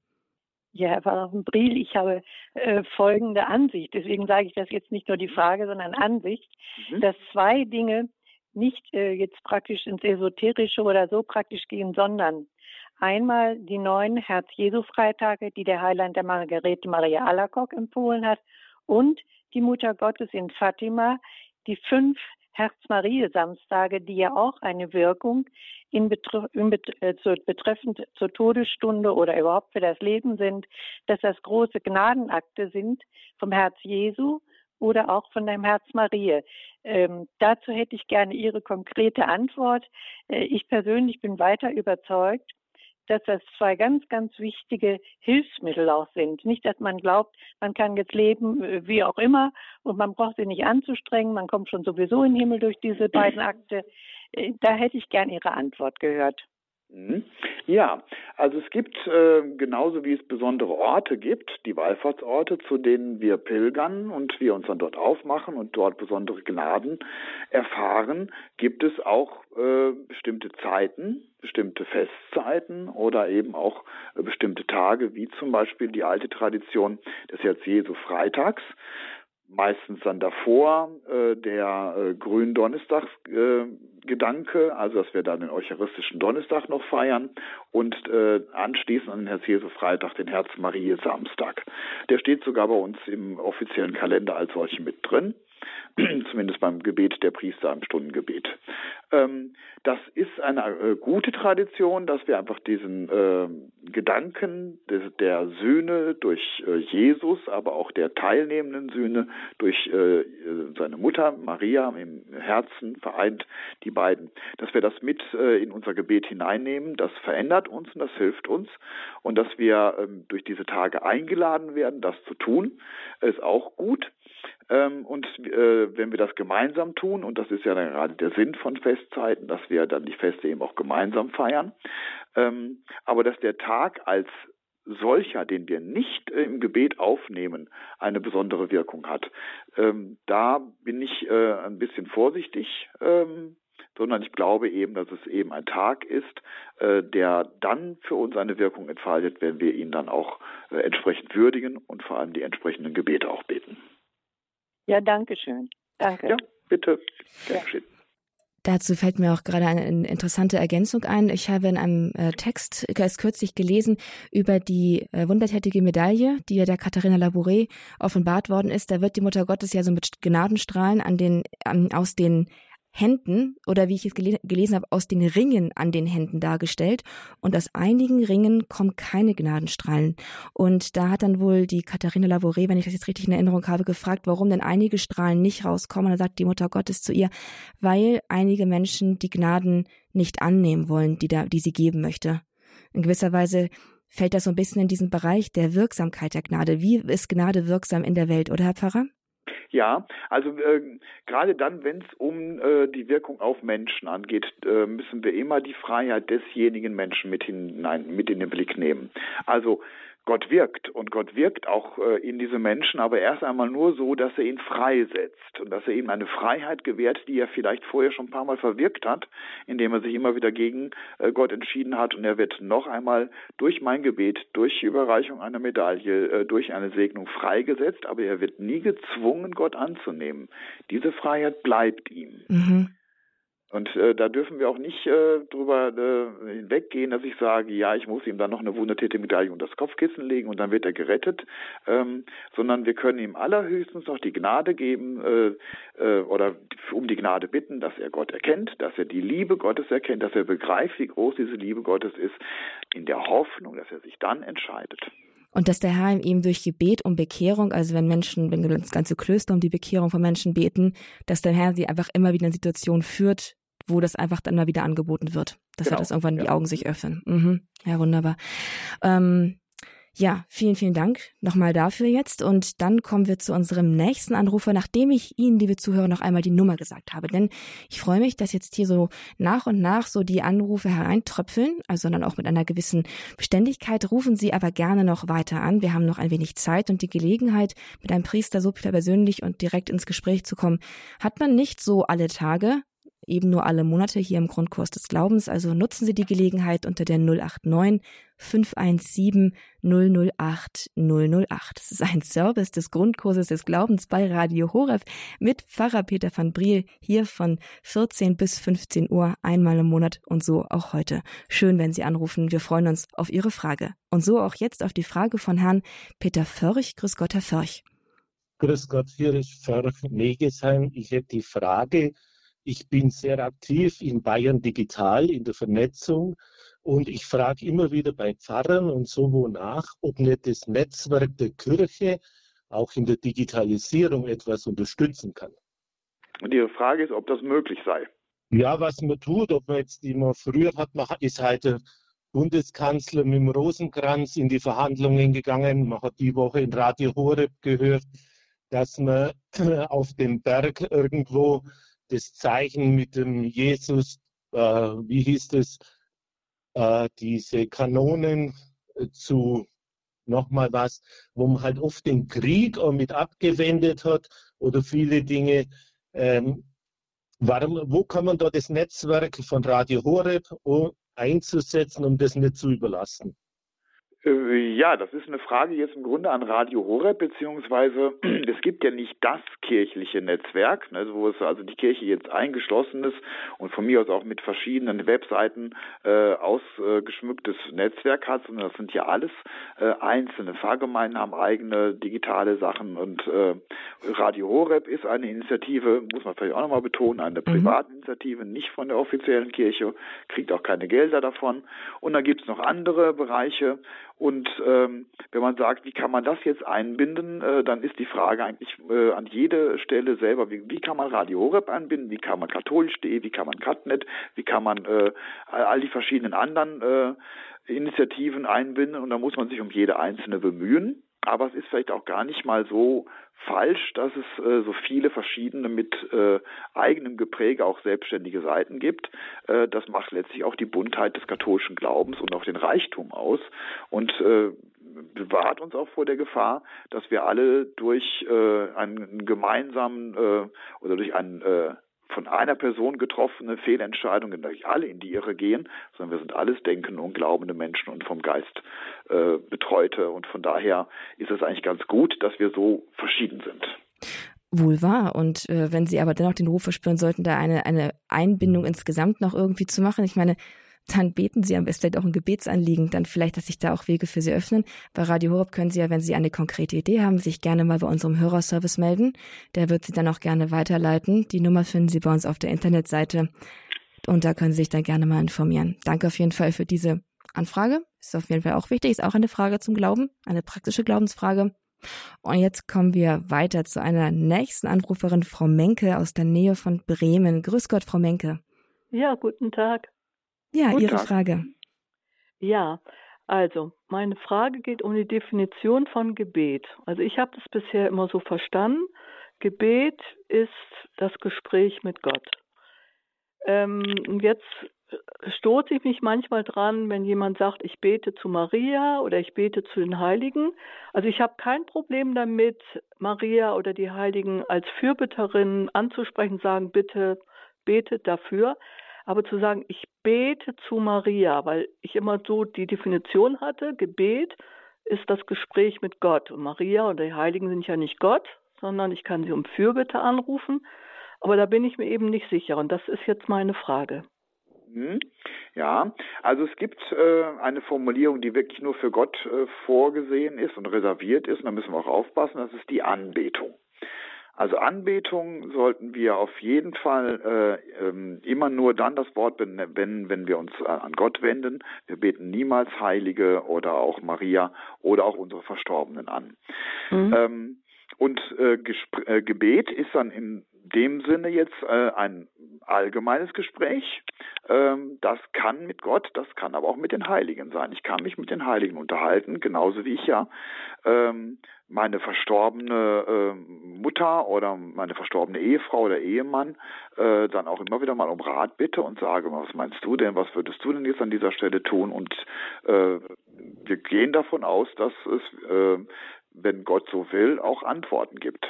Ja, Herr Pfarrer Briel, ich habe äh, folgende Ansicht. Deswegen sage ich das jetzt nicht nur die Frage, sondern Ansicht, mhm. dass zwei Dinge nicht äh, jetzt praktisch ins Esoterische oder so praktisch gehen, sondern einmal die neuen Herz-Jesu-Freitage, die der Heiland der Margarete Maria Alacock empfohlen hat, und die Mutter Gottes in Fatima, die fünf Herz-Marie-Samstage, die ja auch eine Wirkung in, Betr in Bet äh, zu, betreffend zur Todesstunde oder überhaupt für das Leben sind, dass das große Gnadenakte sind vom Herz Jesu oder auch von deinem Herz Marie. Ähm, dazu hätte ich gerne Ihre konkrete Antwort. Äh, ich persönlich bin weiter überzeugt, dass das zwei ganz, ganz wichtige Hilfsmittel auch sind. Nicht, dass man glaubt, man kann jetzt leben äh, wie auch immer und man braucht sich nicht anzustrengen, man kommt schon sowieso in den Himmel durch diese beiden Akte. Äh, da hätte ich gern Ihre Antwort gehört. Mhm. Ja, also es gibt äh, genauso wie es besondere Orte gibt, die Wallfahrtsorte, zu denen wir pilgern und wir uns dann dort aufmachen und dort besondere Gnaden erfahren, gibt es auch äh, bestimmte Zeiten, bestimmte Festzeiten oder eben auch äh, bestimmte Tage, wie zum Beispiel die alte Tradition des Herz Jesu Freitags meistens dann davor äh, der äh, Gründonnerstagsgedanke, äh, also dass wir dann den Eucharistischen Donnerstag noch feiern und äh, anschließend an den Herz Jesu Freitag den Herz Marie Samstag. Der steht sogar bei uns im offiziellen Kalender als solche mit drin. zumindest beim Gebet der Priester im Stundengebet. Ähm, das ist eine äh, gute Tradition, dass wir einfach diesen äh, Gedanken de, der Sühne durch äh, Jesus, aber auch der teilnehmenden Sühne durch äh, seine Mutter Maria im Herzen vereint, die beiden, dass wir das mit äh, in unser Gebet hineinnehmen, das verändert uns und das hilft uns und dass wir ähm, durch diese Tage eingeladen werden, das zu tun, ist auch gut. Ähm, und äh, wenn wir das gemeinsam tun, und das ist ja dann gerade der Sinn von Festzeiten, dass wir dann die Feste eben auch gemeinsam feiern, ähm, aber dass der Tag als solcher, den wir nicht im Gebet aufnehmen, eine besondere Wirkung hat. Ähm, da bin ich äh, ein bisschen vorsichtig, ähm, sondern ich glaube eben, dass es eben ein Tag ist, äh, der dann für uns eine Wirkung entfaltet, wenn wir ihn dann auch äh, entsprechend würdigen und vor allem die entsprechenden Gebete auch beten. Ja, danke schön. Danke. Ja, bitte. Gern geschehen. Dazu fällt mir auch gerade eine interessante Ergänzung ein. Ich habe in einem äh, Text erst kürzlich gelesen über die äh, wundertätige Medaille, die ja der Katharina Labouré offenbart worden ist. Da wird die Mutter Gottes ja so mit Gnadenstrahlen an den, aus den Händen oder wie ich es gele gelesen habe, aus den Ringen an den Händen dargestellt. Und aus einigen Ringen kommen keine Gnadenstrahlen. Und da hat dann wohl die Katharina Lavoré, wenn ich das jetzt richtig in Erinnerung habe, gefragt, warum denn einige Strahlen nicht rauskommen. Und da sagt die Mutter Gottes zu ihr, weil einige Menschen die Gnaden nicht annehmen wollen, die, da, die sie geben möchte. In gewisser Weise fällt das so ein bisschen in diesen Bereich der Wirksamkeit der Gnade. Wie ist Gnade wirksam in der Welt, oder Herr Pfarrer? Ja, also äh, gerade dann, wenn es um äh, die Wirkung auf Menschen angeht, äh, müssen wir immer die Freiheit desjenigen Menschen mit hinein, mit in den Blick nehmen. Also Gott wirkt und Gott wirkt auch äh, in diese Menschen, aber erst einmal nur so, dass er ihn freisetzt und dass er ihm eine Freiheit gewährt, die er vielleicht vorher schon ein paar Mal verwirkt hat, indem er sich immer wieder gegen äh, Gott entschieden hat und er wird noch einmal durch mein Gebet, durch die Überreichung einer Medaille, äh, durch eine Segnung freigesetzt, aber er wird nie gezwungen, Gott anzunehmen. Diese Freiheit bleibt ihm. Mhm. Und äh, da dürfen wir auch nicht äh, drüber äh, hinweggehen, dass ich sage, ja, ich muss ihm dann noch eine Wundertätermedaille unter das Kopfkissen legen und dann wird er gerettet, ähm, sondern wir können ihm allerhöchstens noch die Gnade geben äh, äh, oder um die Gnade bitten, dass er Gott erkennt, dass er die Liebe Gottes erkennt, dass er begreift, wie groß diese Liebe Gottes ist, in der Hoffnung, dass er sich dann entscheidet. Und dass der Herr ihm durch Gebet um Bekehrung, also wenn Menschen, wenn das ganze Klöster um die Bekehrung von Menschen beten, dass der Herr sie einfach immer wieder in Situationen führt, wo das einfach dann mal wieder angeboten wird, dass genau. er das irgendwann ja. die Augen sich öffnen. Mhm. Ja, wunderbar. Ähm, Ja, vielen, vielen Dank nochmal dafür jetzt. Und dann kommen wir zu unserem nächsten Anrufer, nachdem ich Ihnen, liebe Zuhörer, noch einmal die Nummer gesagt habe. Denn ich freue mich, dass jetzt hier so nach und nach so die Anrufe hereintröpfeln, also dann auch mit einer gewissen Beständigkeit. Rufen Sie aber gerne noch weiter an. Wir haben noch ein wenig Zeit und die Gelegenheit, mit einem Priester so persönlich und direkt ins Gespräch zu kommen, hat man nicht so alle Tage eben nur alle Monate hier im Grundkurs des Glaubens. Also nutzen Sie die Gelegenheit unter der 089 517 008 008. Das ist ein Service des Grundkurses des Glaubens bei Radio Horeb mit Pfarrer Peter van Briel hier von 14 bis 15 Uhr einmal im Monat und so auch heute. Schön, wenn Sie anrufen. Wir freuen uns auf Ihre Frage. Und so auch jetzt auf die Frage von Herrn Peter Förch. Grüß Gott, Herr Förch. Grüß Gott, hier ist Förch Negesheim. Ich hätte die Frage, ich bin sehr aktiv in Bayern Digital, in der Vernetzung. Und ich frage immer wieder bei Pfarrern und so wo nach, ob nicht das Netzwerk der Kirche auch in der Digitalisierung etwas unterstützen kann. Und Ihre Frage ist, ob das möglich sei. Ja, was man tut, ob man jetzt immer früher hat, man ist halt der Bundeskanzler mit dem Rosenkranz in die Verhandlungen gegangen. Man hat die Woche in Radio Horeb gehört, dass man auf dem Berg irgendwo das Zeichen mit dem Jesus, äh, wie hieß es, äh, diese Kanonen äh, zu nochmal was, wo man halt oft den Krieg auch mit abgewendet hat oder viele Dinge. Ähm, warum, wo kann man da das Netzwerk von Radio Horeb einzusetzen, um das nicht zu überlassen? Äh, ja, das ist eine Frage jetzt im Grunde an Radio Horeb, beziehungsweise es gibt ja nicht das kirchliche Netzwerk, ne, wo es also die Kirche jetzt eingeschlossen ist und von mir aus auch mit verschiedenen Webseiten äh, ausgeschmücktes Netzwerk hat, sondern das sind ja alles äh, einzelne. Pfarrgemeinden haben eigene digitale Sachen und äh, Radio Horeb ist eine Initiative, muss man vielleicht auch nochmal betonen, eine mhm. Privatinitiative, nicht von der offiziellen Kirche, kriegt auch keine Gelder davon. Und dann gibt es noch andere Bereiche und ähm, wenn man sagt, wie kann man das jetzt einbinden, äh, dann ist die Frage eigentlich äh, an jede Stelle selber, wie, wie kann man Radio Horeb einbinden, wie kann man katholisch.de, wie kann man Catnet, wie kann man äh, all die verschiedenen anderen äh, Initiativen einbinden und da muss man sich um jede einzelne bemühen. Aber es ist vielleicht auch gar nicht mal so falsch, dass es äh, so viele verschiedene mit äh, eigenem Gepräge auch selbstständige Seiten gibt. Äh, das macht letztlich auch die Buntheit des katholischen Glaubens und auch den Reichtum aus und äh, bewahrt uns auch vor der Gefahr, dass wir alle durch äh, einen gemeinsamen äh, oder durch einen von einer Person getroffene Fehlentscheidungen durch alle in die Irre gehen, sondern wir sind alles denkende und glaubende Menschen und vom Geist äh, betreute. Und von daher ist es eigentlich ganz gut, dass wir so verschieden sind. Wohl wahr. Und äh, wenn Sie aber dennoch den Ruf verspüren sollten, da eine, eine Einbindung insgesamt noch irgendwie zu machen, ich meine, dann beten Sie am besten vielleicht auch ein Gebetsanliegen, dann vielleicht, dass sich da auch Wege für Sie öffnen. Bei Radio Horeb können Sie ja, wenn Sie eine konkrete Idee haben, sich gerne mal bei unserem Hörerservice melden. Der wird Sie dann auch gerne weiterleiten. Die Nummer finden Sie bei uns auf der Internetseite und da können Sie sich dann gerne mal informieren. Danke auf jeden Fall für diese Anfrage. Ist auf jeden Fall auch wichtig, ist auch eine Frage zum Glauben, eine praktische Glaubensfrage. Und jetzt kommen wir weiter zu einer nächsten Anruferin, Frau Menke aus der Nähe von Bremen. Grüß Gott, Frau Menke. Ja, guten Tag. Ja, Guten Ihre Tag. Frage. Ja, also meine Frage geht um die Definition von Gebet. Also ich habe das bisher immer so verstanden. Gebet ist das Gespräch mit Gott. Ähm, jetzt stoße ich mich manchmal dran, wenn jemand sagt, ich bete zu Maria oder ich bete zu den Heiligen. Also ich habe kein Problem damit, Maria oder die Heiligen als Fürbitterin anzusprechen, sagen, bitte betet dafür. Aber zu sagen, ich bete zu Maria, weil ich immer so die Definition hatte, Gebet ist das Gespräch mit Gott. Und Maria und die Heiligen sind ja nicht Gott, sondern ich kann sie um Fürbitte anrufen. Aber da bin ich mir eben nicht sicher. Und das ist jetzt meine Frage. Mhm. Ja, also es gibt äh, eine Formulierung, die wirklich nur für Gott äh, vorgesehen ist und reserviert ist. Und da müssen wir auch aufpassen. Das ist die Anbetung. Also Anbetung sollten wir auf jeden Fall äh, ähm, immer nur dann das Wort benennen, wenn wir uns äh, an Gott wenden. Wir beten niemals Heilige oder auch Maria oder auch unsere Verstorbenen an. Mhm. Ähm, und äh, äh, Gebet ist dann in dem Sinne jetzt äh, ein allgemeines Gespräch, Ähm, das kann mit Gott, das kann aber auch mit den Heiligen sein. Ich kann mich mit den Heiligen unterhalten, genauso wie ich ja ähm, meine verstorbene äh, Mutter oder meine verstorbene Ehefrau oder Ehemann äh, dann auch immer wieder mal um Rat bitte und sage, was meinst du denn, was würdest du denn jetzt an dieser Stelle tun? Und äh, wir gehen davon aus, dass es äh, wenn Gott so will, auch Antworten gibt.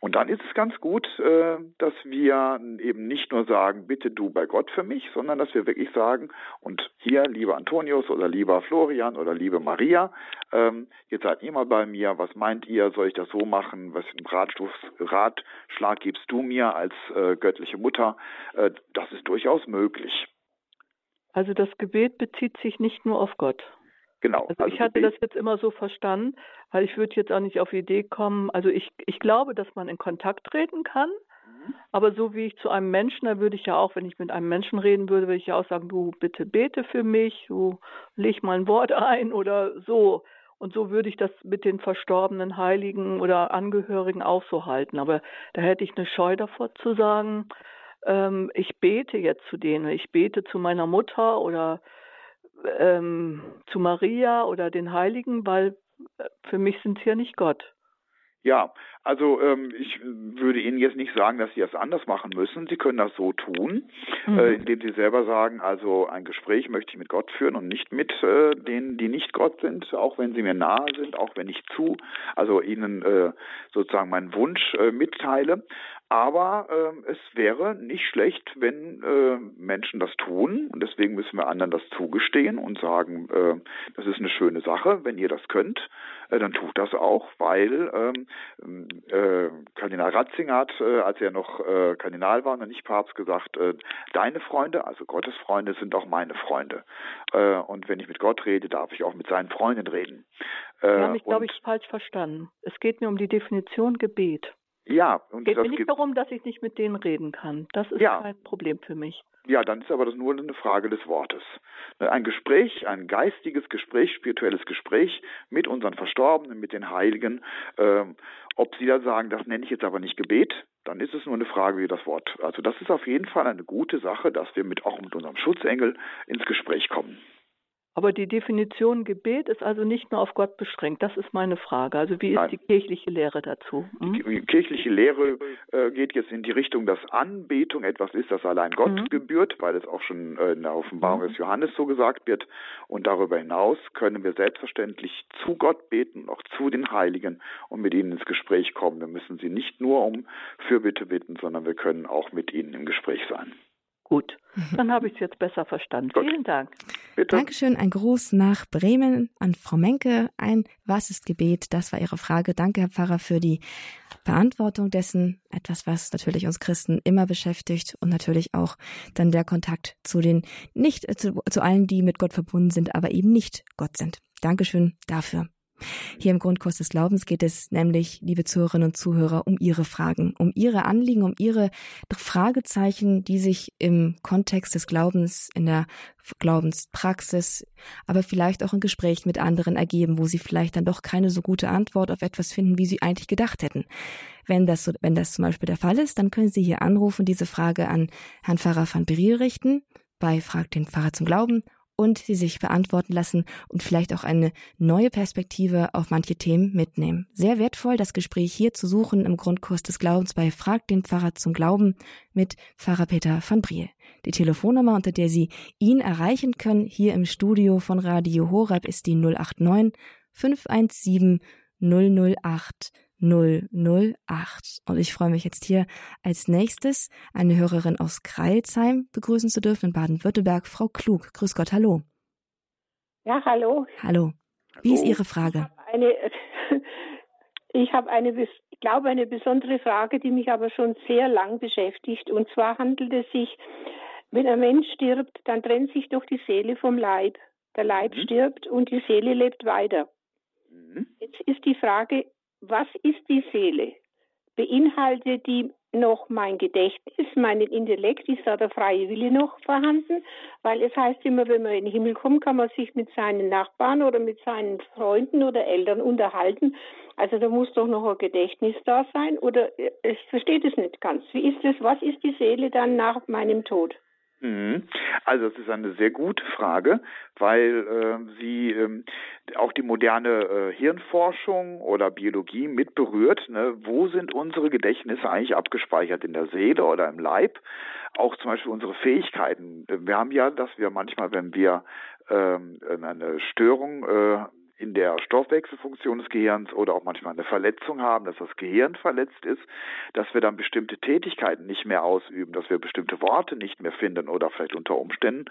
Und dann ist es ganz gut, äh, dass wir eben nicht nur sagen, bitte du bei Gott für mich, sondern dass wir wirklich sagen, und hier, lieber Antonius oder lieber Florian oder liebe Maria, ähm, jetzt seid ihr mal bei mir, was meint ihr, soll ich das so machen, was für einen Ratschlag gibst du mir als äh, göttliche Mutter? Äh, das ist durchaus möglich. Also das Gebet bezieht sich nicht nur auf Gott. Genau. Also, also ich hatte das jetzt immer so verstanden, weil ich würde jetzt auch nicht auf die Idee kommen. Also ich, ich glaube, dass man in Kontakt treten kann, mhm. aber so wie ich zu einem Menschen, da würde ich ja auch, wenn ich mit einem Menschen reden würde, würde ich ja auch sagen, du bitte bete für mich, du leg mal ein Wort ein oder so. Und so würde ich das mit den verstorbenen Heiligen oder Angehörigen auch so halten. Aber da hätte ich eine Scheu davor zu sagen, ähm, ich bete jetzt zu denen, ich bete zu meiner Mutter oder ähm, zu Maria oder den Heiligen, weil äh, für mich sind sie ja nicht Gott. Ja, also ähm, ich würde Ihnen jetzt nicht sagen, dass Sie es anders machen müssen. Sie können das so tun, mhm. äh, indem Sie selber sagen, also ein Gespräch möchte ich mit Gott führen und nicht mit äh, denen, die nicht Gott sind, auch wenn sie mir nahe sind, auch wenn ich zu, also Ihnen äh, sozusagen meinen Wunsch äh, mitteile. Aber äh, es wäre nicht schlecht, wenn äh, Menschen das tun. Und deswegen müssen wir anderen das zugestehen und sagen, äh, das ist eine schöne Sache. Wenn ihr das könnt, äh, dann tut das auch, weil ähm, äh, Kardinal Ratzinger hat, äh, als er noch äh, Kardinal war und nicht Papst, gesagt, äh, deine Freunde, also Gottes Freunde, sind auch meine Freunde. Äh, und wenn ich mit Gott rede, darf ich auch mit seinen Freunden reden. Äh, Sie haben mich, glaube ich, falsch verstanden. Es geht mir um die Definition Gebet. Ja, und geht mir nicht darum, dass ich nicht mit denen reden kann. Das ist ja. kein Problem für mich. Ja, dann ist aber das nur eine Frage des Wortes. Ein Gespräch, ein geistiges Gespräch, spirituelles Gespräch mit unseren Verstorbenen, mit den Heiligen. Ähm, ob Sie da sagen, das nenne ich jetzt aber nicht Gebet, dann ist es nur eine Frage wie das Wort. Also das ist auf jeden Fall eine gute Sache, dass wir mit auch mit unserem Schutzengel ins Gespräch kommen. Aber die Definition Gebet ist also nicht nur auf Gott beschränkt. Das ist meine Frage. Also wie ist Nein. die kirchliche Lehre dazu? Hm? Die kirchliche Lehre äh, geht jetzt in die Richtung, dass Anbetung etwas ist, das allein Gott mhm. gebührt, weil es auch schon äh, in der Offenbarung mhm. des Johannes so gesagt wird. Und darüber hinaus können wir selbstverständlich zu Gott beten, auch zu den Heiligen und mit ihnen ins Gespräch kommen. Wir müssen sie nicht nur um Fürbitte bitten, sondern wir können auch mit ihnen im Gespräch sein. Gut, mhm. dann habe ich es jetzt besser verstanden. Gut. Vielen Dank. Bitte. Dankeschön. Ein Gruß nach Bremen an Frau Menke. Ein Was ist Gebet? Das war Ihre Frage. Danke, Herr Pfarrer, für die Beantwortung dessen. Etwas, was natürlich uns Christen immer beschäftigt und natürlich auch dann der Kontakt zu den nicht, zu, zu allen, die mit Gott verbunden sind, aber eben nicht Gott sind. Dankeschön dafür. Hier im Grundkurs des Glaubens geht es nämlich, liebe Zuhörerinnen und Zuhörer, um Ihre Fragen, um Ihre Anliegen, um Ihre Fragezeichen, die sich im Kontext des Glaubens, in der Glaubenspraxis, aber vielleicht auch in Gesprächen mit anderen ergeben, wo Sie vielleicht dann doch keine so gute Antwort auf etwas finden, wie Sie eigentlich gedacht hätten. Wenn das, so, wenn das zum Beispiel der Fall ist, dann können Sie hier anrufen, diese Frage an Herrn Pfarrer van Briel richten bei Frag den Pfarrer zum Glauben und sie sich beantworten lassen und vielleicht auch eine neue Perspektive auf manche Themen mitnehmen. Sehr wertvoll, das Gespräch hier zu suchen im Grundkurs des Glaubens bei Frag den Pfarrer zum Glauben mit Pfarrer Peter van Briel. Die Telefonnummer, unter der Sie ihn erreichen können, hier im Studio von Radio Horeb ist die 089 517 008 008. Und ich freue mich jetzt hier als nächstes eine Hörerin aus Kreilsheim begrüßen zu dürfen in Baden-Württemberg, Frau Klug. Grüß Gott, hallo. Ja, hallo. Hallo. Wie ist Ihre Frage? Ich habe eine, ich ich glaube, eine besondere Frage, die mich aber schon sehr lang beschäftigt. Und zwar handelt es sich, wenn ein Mensch stirbt, dann trennt sich doch die Seele vom Leib. Der Leib mhm. stirbt und die Seele lebt weiter. Mhm. Jetzt ist die Frage, was ist die Seele? Beinhaltet die noch mein Gedächtnis, meinen Intellekt, ist da der freie Wille noch vorhanden? Weil es heißt immer, wenn man in den Himmel kommt, kann man sich mit seinen Nachbarn oder mit seinen Freunden oder Eltern unterhalten. Also da muss doch noch ein Gedächtnis da sein oder äh, ich verstehe das nicht ganz. Wie ist das? Was ist die Seele dann nach meinem Tod? Mhm. Also es ist eine sehr gute Frage, weil äh, sie ähm, auch die moderne äh, Hirnforschung oder Biologie mit berührt. Ne? Wo sind unsere Gedächtnisse eigentlich abgespeichert? In der Seele oder im Leib? Auch zum Beispiel unsere Fähigkeiten. Wir haben ja, dass wir manchmal, wenn wir ähm, eine Störung äh, in der Stoffwechselfunktion des Gehirns oder auch manchmal eine Verletzung haben, dass das Gehirn verletzt ist, dass wir dann bestimmte Tätigkeiten nicht mehr ausüben, dass wir bestimmte Worte nicht mehr finden oder vielleicht unter Umständen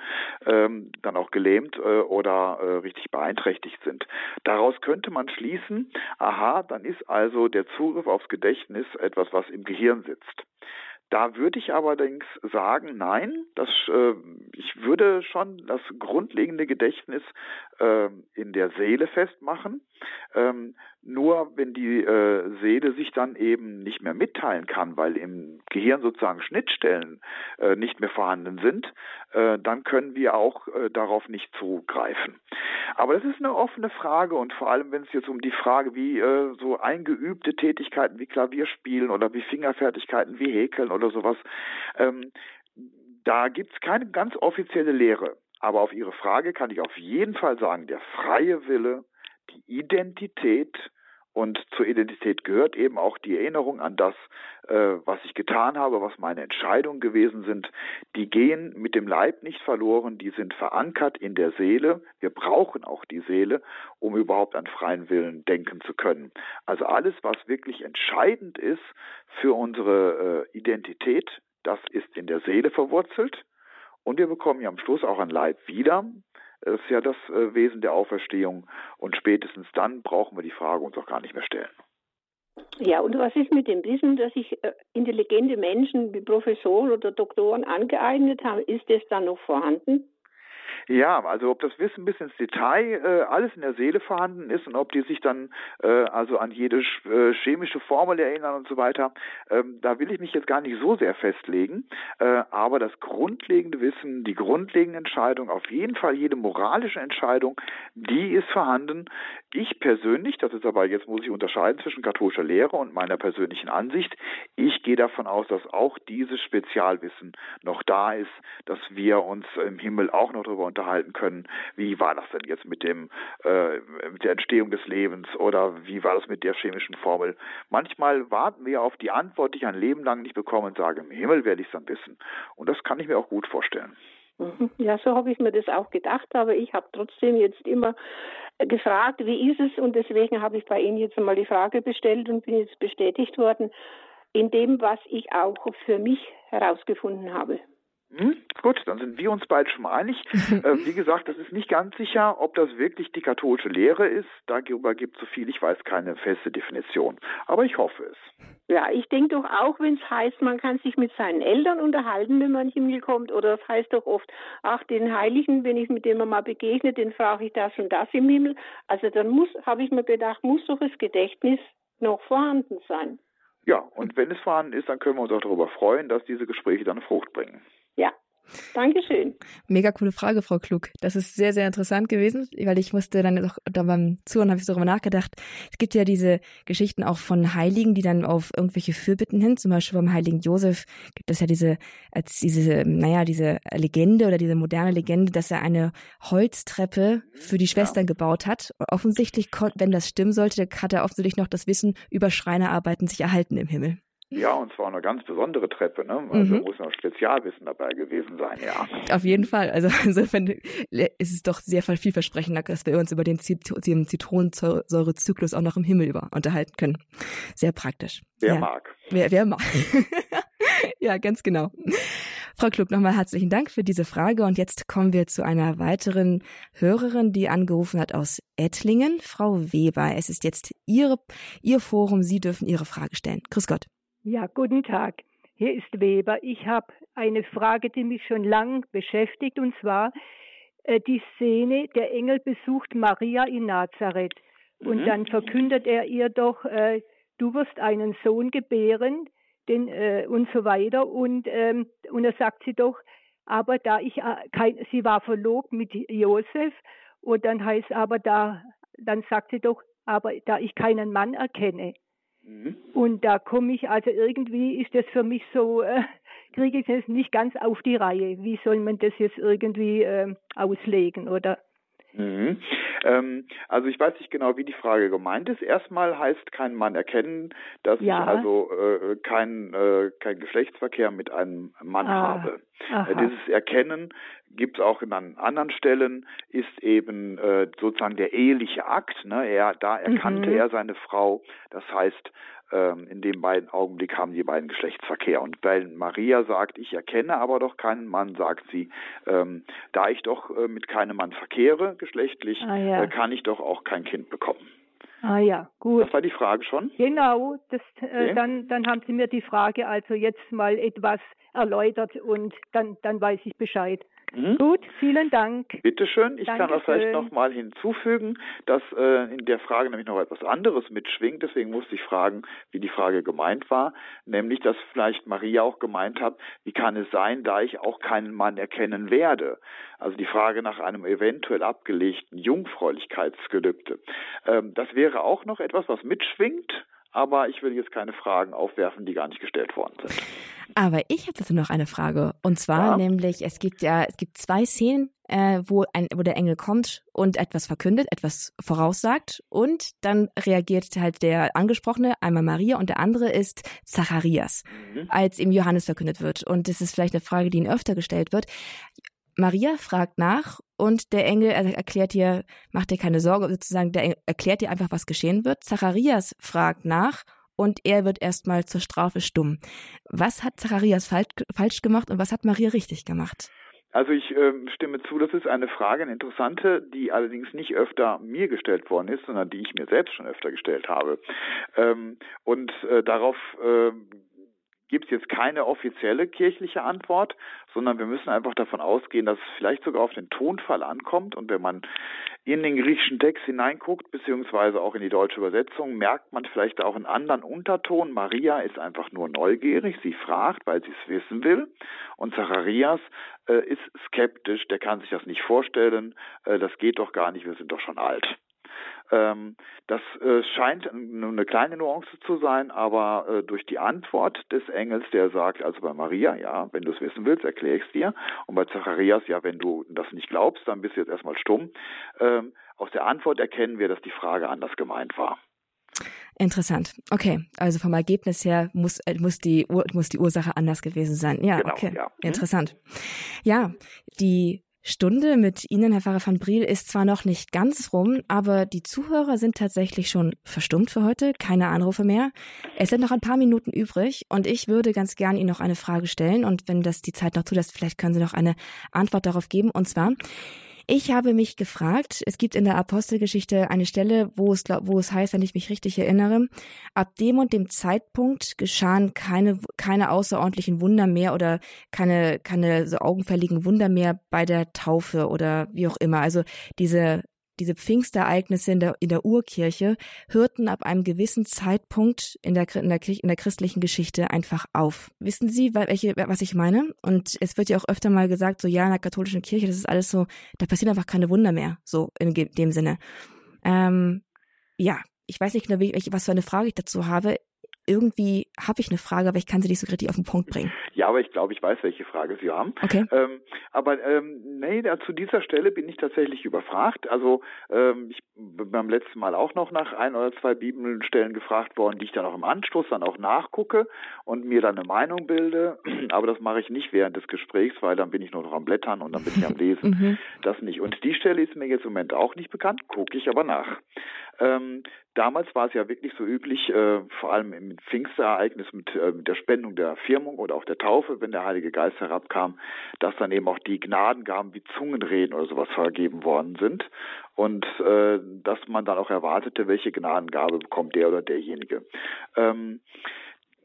ähm, dann auch gelähmt äh, oder äh, richtig beeinträchtigt sind. Daraus könnte man schließen, aha, dann ist also der Zugriff aufs Gedächtnis etwas, was im Gehirn sitzt. Da würde ich allerdings sagen, nein, das, äh, ich würde schon das grundlegende Gedächtnis äh, in der Seele festmachen. Ähm, nur wenn die äh, Seele sich dann eben nicht mehr mitteilen kann, weil im Gehirn sozusagen Schnittstellen äh, nicht mehr vorhanden sind, äh, dann können wir auch äh, darauf nicht zugreifen. Aber das ist eine offene Frage und vor allem, wenn es jetzt um die Frage, wie äh, so eingeübte Tätigkeiten wie Klavierspielen oder wie Fingerfertigkeiten wie Häkeln oder sowas, ähm, da gibt es keine ganz offizielle Lehre. Aber auf Ihre Frage kann ich auf jeden Fall sagen, der freie Wille, die Identität und zur Identität gehört eben auch die Erinnerung an das, äh, was ich getan habe, was meine Entscheidungen gewesen sind. Die gehen mit dem Leib nicht verloren, die sind verankert in der Seele. Wir brauchen auch die Seele, um überhaupt an freien Willen denken zu können. Also alles, was wirklich entscheidend ist für unsere äh, Identität, das ist in der Seele verwurzelt. Und wir bekommen ja am Schluss auch ein Leib wieder. Das ist ja das äh, Wesen der Auferstehung. Und spätestens dann brauchen wir die Frage uns auch gar nicht mehr stellen. Ja, und was ist mit dem Wissen, dass sich äh, intelligente Menschen wie Professoren oder Doktoren angeeignet haben? Ist das dann noch vorhanden? Ja, also ob das Wissen bis ins Detail äh, alles in der Seele vorhanden ist und ob die sich dann äh, also an jede äh, chemische Formel erinnern und so weiter, ähm, da will ich mich jetzt gar nicht so sehr festlegen. Äh, aber das grundlegende Wissen, die grundlegende Entscheidung, auf jeden Fall jede moralische Entscheidung, die ist vorhanden. Ich persönlich, das ist aber jetzt muss ich unterscheiden zwischen katholischer Lehre und meiner persönlichen Ansicht, ich gehe davon aus, dass auch dieses Spezialwissen noch da ist, dass wir uns im Himmel auch noch darüber unterhalten können, wie war das denn jetzt mit dem äh, mit der Entstehung des Lebens oder wie war das mit der chemischen Formel. Manchmal warten wir auf die Antwort, die ich ein Leben lang nicht bekomme und sage, im Himmel werde ich es dann wissen. Und das kann ich mir auch gut vorstellen. Mhm. Ja, so habe ich mir das auch gedacht, aber ich habe trotzdem jetzt immer gefragt, wie ist es und deswegen habe ich bei Ihnen jetzt einmal die Frage bestellt und bin jetzt bestätigt worden in dem, was ich auch für mich herausgefunden habe. Hm, gut, dann sind wir uns beide schon mal einig. äh, wie gesagt, das ist nicht ganz sicher, ob das wirklich die katholische Lehre ist. Darüber gibt es so viel, ich weiß keine feste Definition. Aber ich hoffe es. Ja, ich denke doch auch, wenn es heißt, man kann sich mit seinen Eltern unterhalten, wenn man in den Himmel kommt, oder es heißt doch oft, ach, den Heiligen, wenn ich mit dem mal begegne, den frage ich das und das im Himmel. Also dann muss, habe ich mir gedacht, muss doch das Gedächtnis noch vorhanden sein. Ja, und wenn es vorhanden ist, dann können wir uns auch darüber freuen, dass diese Gespräche dann Frucht bringen. Ja, Dankeschön. Mega coole Frage, Frau Klug. Das ist sehr, sehr interessant gewesen, weil ich musste dann auch da beim Zuhören habe ich darüber nachgedacht. Es gibt ja diese Geschichten auch von Heiligen, die dann auf irgendwelche Fürbitten hin, zum Beispiel beim Heiligen Josef gibt es ja diese, als diese, naja, diese Legende oder diese moderne Legende, dass er eine Holztreppe für die Schwestern ja. gebaut hat. Offensichtlich, wenn das stimmen sollte, hat er offensichtlich noch das Wissen über Schreinerarbeiten sich erhalten im Himmel. Ja, und zwar eine ganz besondere Treppe, ne? Also mhm. muss noch Spezialwissen dabei gewesen sein, ja. Auf jeden Fall. Also insofern ist es doch sehr vielversprechender, dass wir uns über den, den Zitronensäurezyklus auch noch im Himmel über unterhalten können. Sehr praktisch. Wer ja. mag. Wer, wer mag. ja, ganz genau. Frau Klug, nochmal herzlichen Dank für diese Frage. Und jetzt kommen wir zu einer weiteren Hörerin, die angerufen hat aus Ettlingen. Frau Weber, es ist jetzt Ihre, Ihr Forum. Sie dürfen Ihre Frage stellen. Grüß Gott. Ja, guten Tag. Hier ist Weber. Ich habe eine Frage, die mich schon lang beschäftigt, und zwar äh, die Szene, der Engel besucht Maria in Nazareth. Und mhm. dann verkündet er ihr doch, äh, du wirst einen Sohn gebären, den, äh, und so weiter. Und, ähm, und da sagt sie doch, aber da ich äh, kein, sie war verlobt mit Josef, und dann heißt aber da, dann sagt sie doch, aber da ich keinen Mann erkenne. Mhm. Und da komme ich, also irgendwie ist das für mich so, äh, kriege ich es nicht ganz auf die Reihe. Wie soll man das jetzt irgendwie äh, auslegen, oder? Mhm. Ähm, also ich weiß nicht genau, wie die Frage gemeint ist. Erstmal heißt kein Mann erkennen, dass ja. ich also äh, kein, äh, kein Geschlechtsverkehr mit einem Mann ah. habe. Äh, dieses Erkennen gibt es auch in anderen Stellen, ist eben äh, sozusagen der eheliche Akt. Ne? Er, da erkannte mhm. er seine Frau. Das heißt, ähm, in dem beiden Augenblick haben die beiden Geschlechtsverkehr. Und weil Maria sagt, ich erkenne aber doch keinen Mann, sagt sie, ähm, da ich doch äh, mit keinem Mann verkehre, geschlechtlich, ah, ja. äh, kann ich doch auch kein Kind bekommen. Ah ja, gut. Das war die Frage schon? Genau, das, äh, okay. dann, dann haben Sie mir die Frage also jetzt mal etwas erläutert und dann, dann weiß ich Bescheid. Mhm. Gut, vielen Dank. Bitte schön. Ich Dankeschön. kann das vielleicht noch mal hinzufügen, dass äh, in der Frage nämlich noch etwas anderes mitschwingt. Deswegen musste ich fragen, wie die Frage gemeint war. Nämlich, dass vielleicht Maria auch gemeint hat, wie kann es sein, da ich auch keinen Mann erkennen werde? Also die Frage nach einem eventuell abgelegten Jungfräulichkeitsgelübde. Ähm, das wäre auch noch etwas, was mitschwingt aber ich will jetzt keine Fragen aufwerfen, die gar nicht gestellt worden sind. Aber ich habe dazu noch eine Frage. Und zwar ja. nämlich, es gibt ja, es gibt zwei Szenen, äh, wo, ein, wo der Engel kommt und etwas verkündet, etwas voraussagt. Und dann reagiert halt der Angesprochene, einmal Maria und der andere ist Zacharias, mhm. als ihm Johannes verkündet wird. Und das ist vielleicht eine Frage, die ihnen öfter gestellt wird. Maria fragt nach und der Engel erklärt ihr, macht dir keine Sorge, sozusagen, der Engel erklärt ihr einfach, was geschehen wird. Zacharias fragt nach und er wird erstmal zur Strafe stumm. Was hat Zacharias falsch, falsch gemacht und was hat Maria richtig gemacht? Also ich äh, stimme zu, das ist eine Frage, eine interessante, die allerdings nicht öfter mir gestellt worden ist, sondern die ich mir selbst schon öfter gestellt habe. Ähm, und äh, darauf äh, gibt es jetzt keine offizielle kirchliche Antwort, sondern wir müssen einfach davon ausgehen, dass es vielleicht sogar auf den Tonfall ankommt. Und wenn man in den griechischen Text hineinguckt, beziehungsweise auch in die deutsche Übersetzung, merkt man vielleicht auch einen anderen Unterton. Maria ist einfach nur neugierig, sie fragt, weil sie es wissen will. Und Zacharias äh, ist skeptisch, der kann sich das nicht vorstellen, äh, das geht doch gar nicht, wir sind doch schon alt. Ähm, das äh, scheint nur eine kleine Nuance zu sein, aber äh, durch die Antwort des Engels, der sagt, also bei Maria, ja, wenn du es wissen willst, erkläre ich es dir. Und bei Zacharias, ja, wenn du das nicht glaubst, dann bist du jetzt erstmal stumm. Ähm, aus der Antwort erkennen wir, dass die Frage anders gemeint war. Interessant. Okay, also vom Ergebnis her muss, äh, muss, die, muss die Ursache anders gewesen sein. Ja, genau, okay. Ja. Mhm. Interessant. Ja, die Stunde mit Ihnen, Herr Pfarrer van Briel, ist zwar noch nicht ganz rum, aber die Zuhörer sind tatsächlich schon verstummt für heute, keine Anrufe mehr. Es sind noch ein paar Minuten übrig und ich würde ganz gern Ihnen noch eine Frage stellen. Und wenn das die Zeit noch zulässt, vielleicht können Sie noch eine Antwort darauf geben. Und zwar, ich habe mich gefragt, es gibt in der Apostelgeschichte eine Stelle, wo es, wo es heißt, wenn ich mich richtig erinnere, ab dem und dem Zeitpunkt geschahen keine, keine außerordentlichen Wunder mehr oder keine, keine so augenfälligen Wunder mehr bei der Taufe oder wie auch immer. Also diese diese Pfingstereignisse in der, in der Urkirche hörten ab einem gewissen Zeitpunkt in der, in der, in der christlichen Geschichte einfach auf. Wissen Sie, welche, was ich meine? Und es wird ja auch öfter mal gesagt, so ja, in der katholischen Kirche, das ist alles so, da passieren einfach keine Wunder mehr, so in dem Sinne. Ähm, ja, ich weiß nicht genau, wie, was für eine Frage ich dazu habe irgendwie habe ich eine Frage, aber ich kann sie nicht so richtig auf den Punkt bringen. Ja, aber ich glaube, ich weiß, welche Frage Sie haben. Okay. Ähm, aber ähm, nee, da, zu dieser Stelle bin ich tatsächlich überfragt. Also ähm, ich bin beim letzten Mal auch noch nach ein oder zwei Bibelstellen gefragt worden, die ich dann auch im Anschluss dann auch nachgucke und mir dann eine Meinung bilde. Aber das mache ich nicht während des Gesprächs, weil dann bin ich nur noch am Blättern und dann bin ich am Lesen. mhm. Das nicht. Und die Stelle ist mir jetzt im Moment auch nicht bekannt, gucke ich aber nach. Ähm, damals war es ja wirklich so üblich, äh, vor allem im Pfingstereignis mit, äh, mit der Spendung der Firmung oder auch der Taufe, wenn der Heilige Geist herabkam, dass dann eben auch die Gnadengaben wie Zungenreden oder sowas vergeben worden sind und äh, dass man dann auch erwartete, welche Gnadengabe bekommt der oder derjenige. Ähm,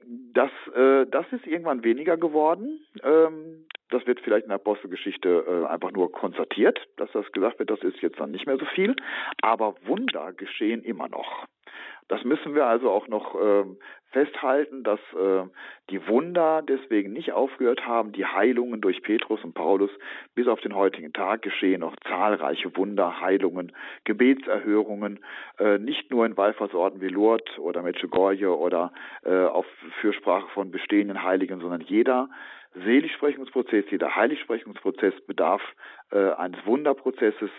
das, äh, das ist irgendwann weniger geworden. Ähm, das wird vielleicht in der Apostelgeschichte äh, einfach nur konstatiert, dass das gesagt wird, das ist jetzt dann nicht mehr so viel. Aber Wunder geschehen immer noch. Das müssen wir also auch noch äh, festhalten, dass äh, die Wunder deswegen nicht aufgehört haben. Die Heilungen durch Petrus und Paulus bis auf den heutigen Tag geschehen noch zahlreiche Wunder, Heilungen, Gebetserhörungen, äh, nicht nur in Wallfahrtsorten wie Lourdes oder Medjugorje oder äh, auf Fürsprache von bestehenden Heiligen, sondern jeder Seligsprechungsprozess, jeder Heiligsprechungsprozess bedarf äh, eines Wunderprozesses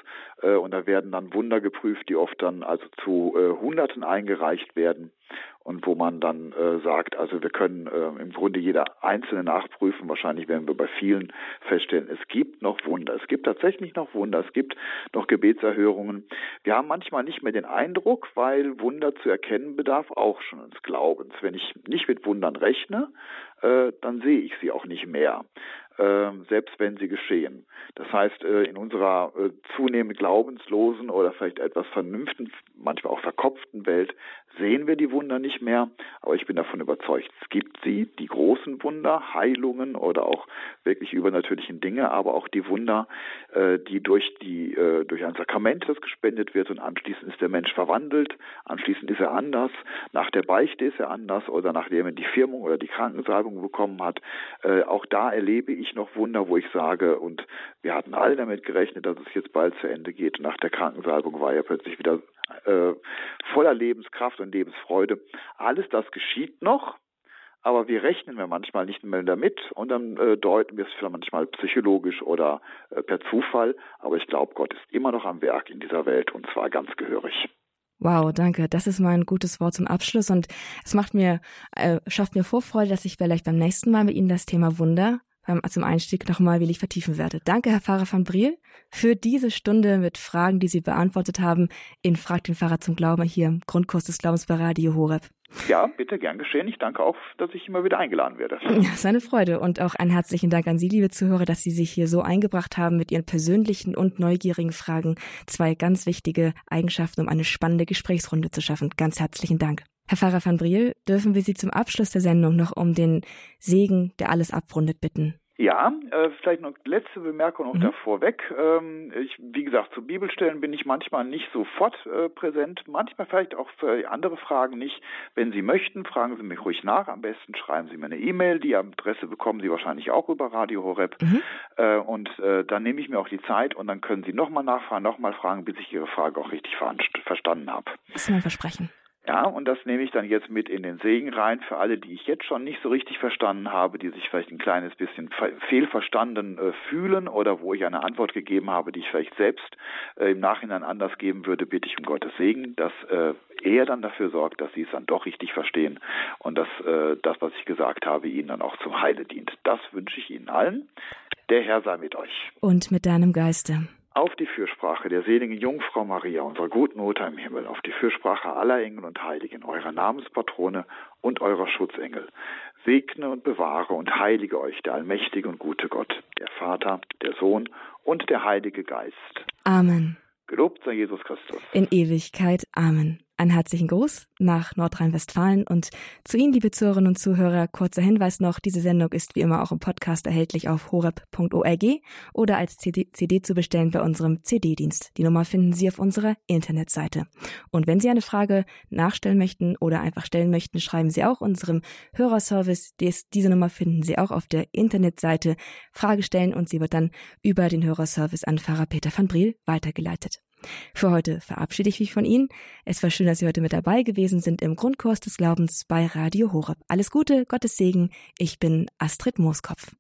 äh, und da werden dann Wunder geprüft, die oft dann also zu äh, Hunderten eingereicht werden und wo man dann äh, sagt, also wir können äh, im Grunde jeder einzelne nachprüfen. Wahrscheinlich werden wir bei vielen feststellen, es gibt noch Wunder. Es gibt tatsächlich noch Wunder. Es gibt noch Gebetserhörungen. Wir haben manchmal nicht mehr den Eindruck, weil Wunder zu erkennen bedarf auch schon des Glaubens. Wenn ich nicht mit Wundern rechne, äh, dann sehe ich sie auch nicht mehr äh, selbst wenn sie geschehen. Das heißt, äh, in unserer äh, zunehmend glaubenslosen oder vielleicht etwas vernünftigen, manchmal auch verkopften Welt sehen wir die Wunder nicht mehr, aber ich bin davon überzeugt, es gibt sie, die großen Wunder, Heilungen oder auch wirklich übernatürlichen Dinge, aber auch die Wunder, äh, die durch die äh, durch ein Sakrament, das gespendet wird und anschließend ist der Mensch verwandelt, anschließend ist er anders, nach der Beichte ist er anders oder nachdem er die Firmung oder die Krankensalbung bekommen hat. Äh, auch da erlebe ich noch Wunder, wo ich sage, und wir hatten alle damit gerechnet, dass es jetzt bald zu Ende geht. Nach der Krankensalbung war er plötzlich wieder äh, voller Lebenskraft und Lebensfreude. Alles das geschieht noch, aber wir rechnen wir manchmal nicht mehr damit und dann äh, deuten wir es vielleicht manchmal psychologisch oder äh, per Zufall. Aber ich glaube, Gott ist immer noch am Werk in dieser Welt und zwar ganz gehörig. Wow, danke. Das ist mal ein gutes Wort zum Abschluss und es macht mir, äh, schafft mir Vorfreude, dass ich vielleicht beim nächsten Mal mit Ihnen das Thema Wunder ähm, zum Einstieg nochmal willig vertiefen werde. Danke, Herr Pfarrer van Briel, für diese Stunde mit Fragen, die Sie beantwortet haben in Frag den Pfarrer zum Glauben hier im Grundkurs des Glaubens bei Radio Horeb. Ja, bitte, gern geschehen. Ich danke auch, dass ich immer wieder eingeladen werde. Ja, seine Freude. Und auch einen herzlichen Dank an Sie, liebe Zuhörer, dass Sie sich hier so eingebracht haben mit Ihren persönlichen und neugierigen Fragen. Zwei ganz wichtige Eigenschaften, um eine spannende Gesprächsrunde zu schaffen. Ganz herzlichen Dank. Herr Pfarrer van Briel, dürfen wir Sie zum Abschluss der Sendung noch um den Segen, der alles abrundet, bitten? Ja, äh, vielleicht noch letzte Bemerkung noch mhm. davor weg. Ähm, ich, wie gesagt, zu Bibelstellen bin ich manchmal nicht sofort äh, präsent, manchmal vielleicht auch für andere Fragen nicht. Wenn Sie möchten, fragen Sie mich ruhig nach. Am besten schreiben Sie mir eine E-Mail. Die Adresse bekommen Sie wahrscheinlich auch über Radio Horeb. Mhm. Äh, und äh, dann nehme ich mir auch die Zeit und dann können Sie nochmal nachfragen, nochmal fragen, bis ich Ihre Frage auch richtig verstanden habe. Das ist mein Versprechen. Ja, und das nehme ich dann jetzt mit in den Segen rein für alle, die ich jetzt schon nicht so richtig verstanden habe, die sich vielleicht ein kleines bisschen fehlverstanden äh, fühlen oder wo ich eine Antwort gegeben habe, die ich vielleicht selbst äh, im Nachhinein anders geben würde, bitte ich um Gottes Segen, dass äh, er dann dafür sorgt, dass sie es dann doch richtig verstehen und dass äh, das, was ich gesagt habe, ihnen dann auch zum Heile dient. Das wünsche ich Ihnen allen. Der Herr sei mit euch. Und mit deinem Geiste auf die Fürsprache der seligen Jungfrau Maria, unserer guten Mutter im Himmel, auf die Fürsprache aller Engel und Heiligen, eurer Namenspatrone und eurer Schutzengel, segne und bewahre und heilige euch der allmächtige und gute Gott, der Vater, der Sohn und der Heilige Geist. Amen. Gelobt sei Jesus Christus. In Ewigkeit. Amen. Einen herzlichen Gruß nach Nordrhein-Westfalen und zu Ihnen, liebe Zuhörerinnen und Zuhörer, kurzer Hinweis noch, diese Sendung ist wie immer auch im Podcast erhältlich auf horeb.org oder als CD, CD zu bestellen bei unserem CD-Dienst. Die Nummer finden Sie auf unserer Internetseite. Und wenn Sie eine Frage nachstellen möchten oder einfach stellen möchten, schreiben Sie auch unserem Hörerservice. diese Nummer finden Sie auch auf der Internetseite. Frage stellen und sie wird dann über den Hörerservice an Pfarrer Peter van Briel weitergeleitet. Für heute verabschiede ich mich von Ihnen. Es war schön, dass Sie heute mit dabei gewesen sind im Grundkurs des Glaubens bei Radio Horeb. Alles Gute, Gottes Segen. Ich bin Astrid Mooskopf.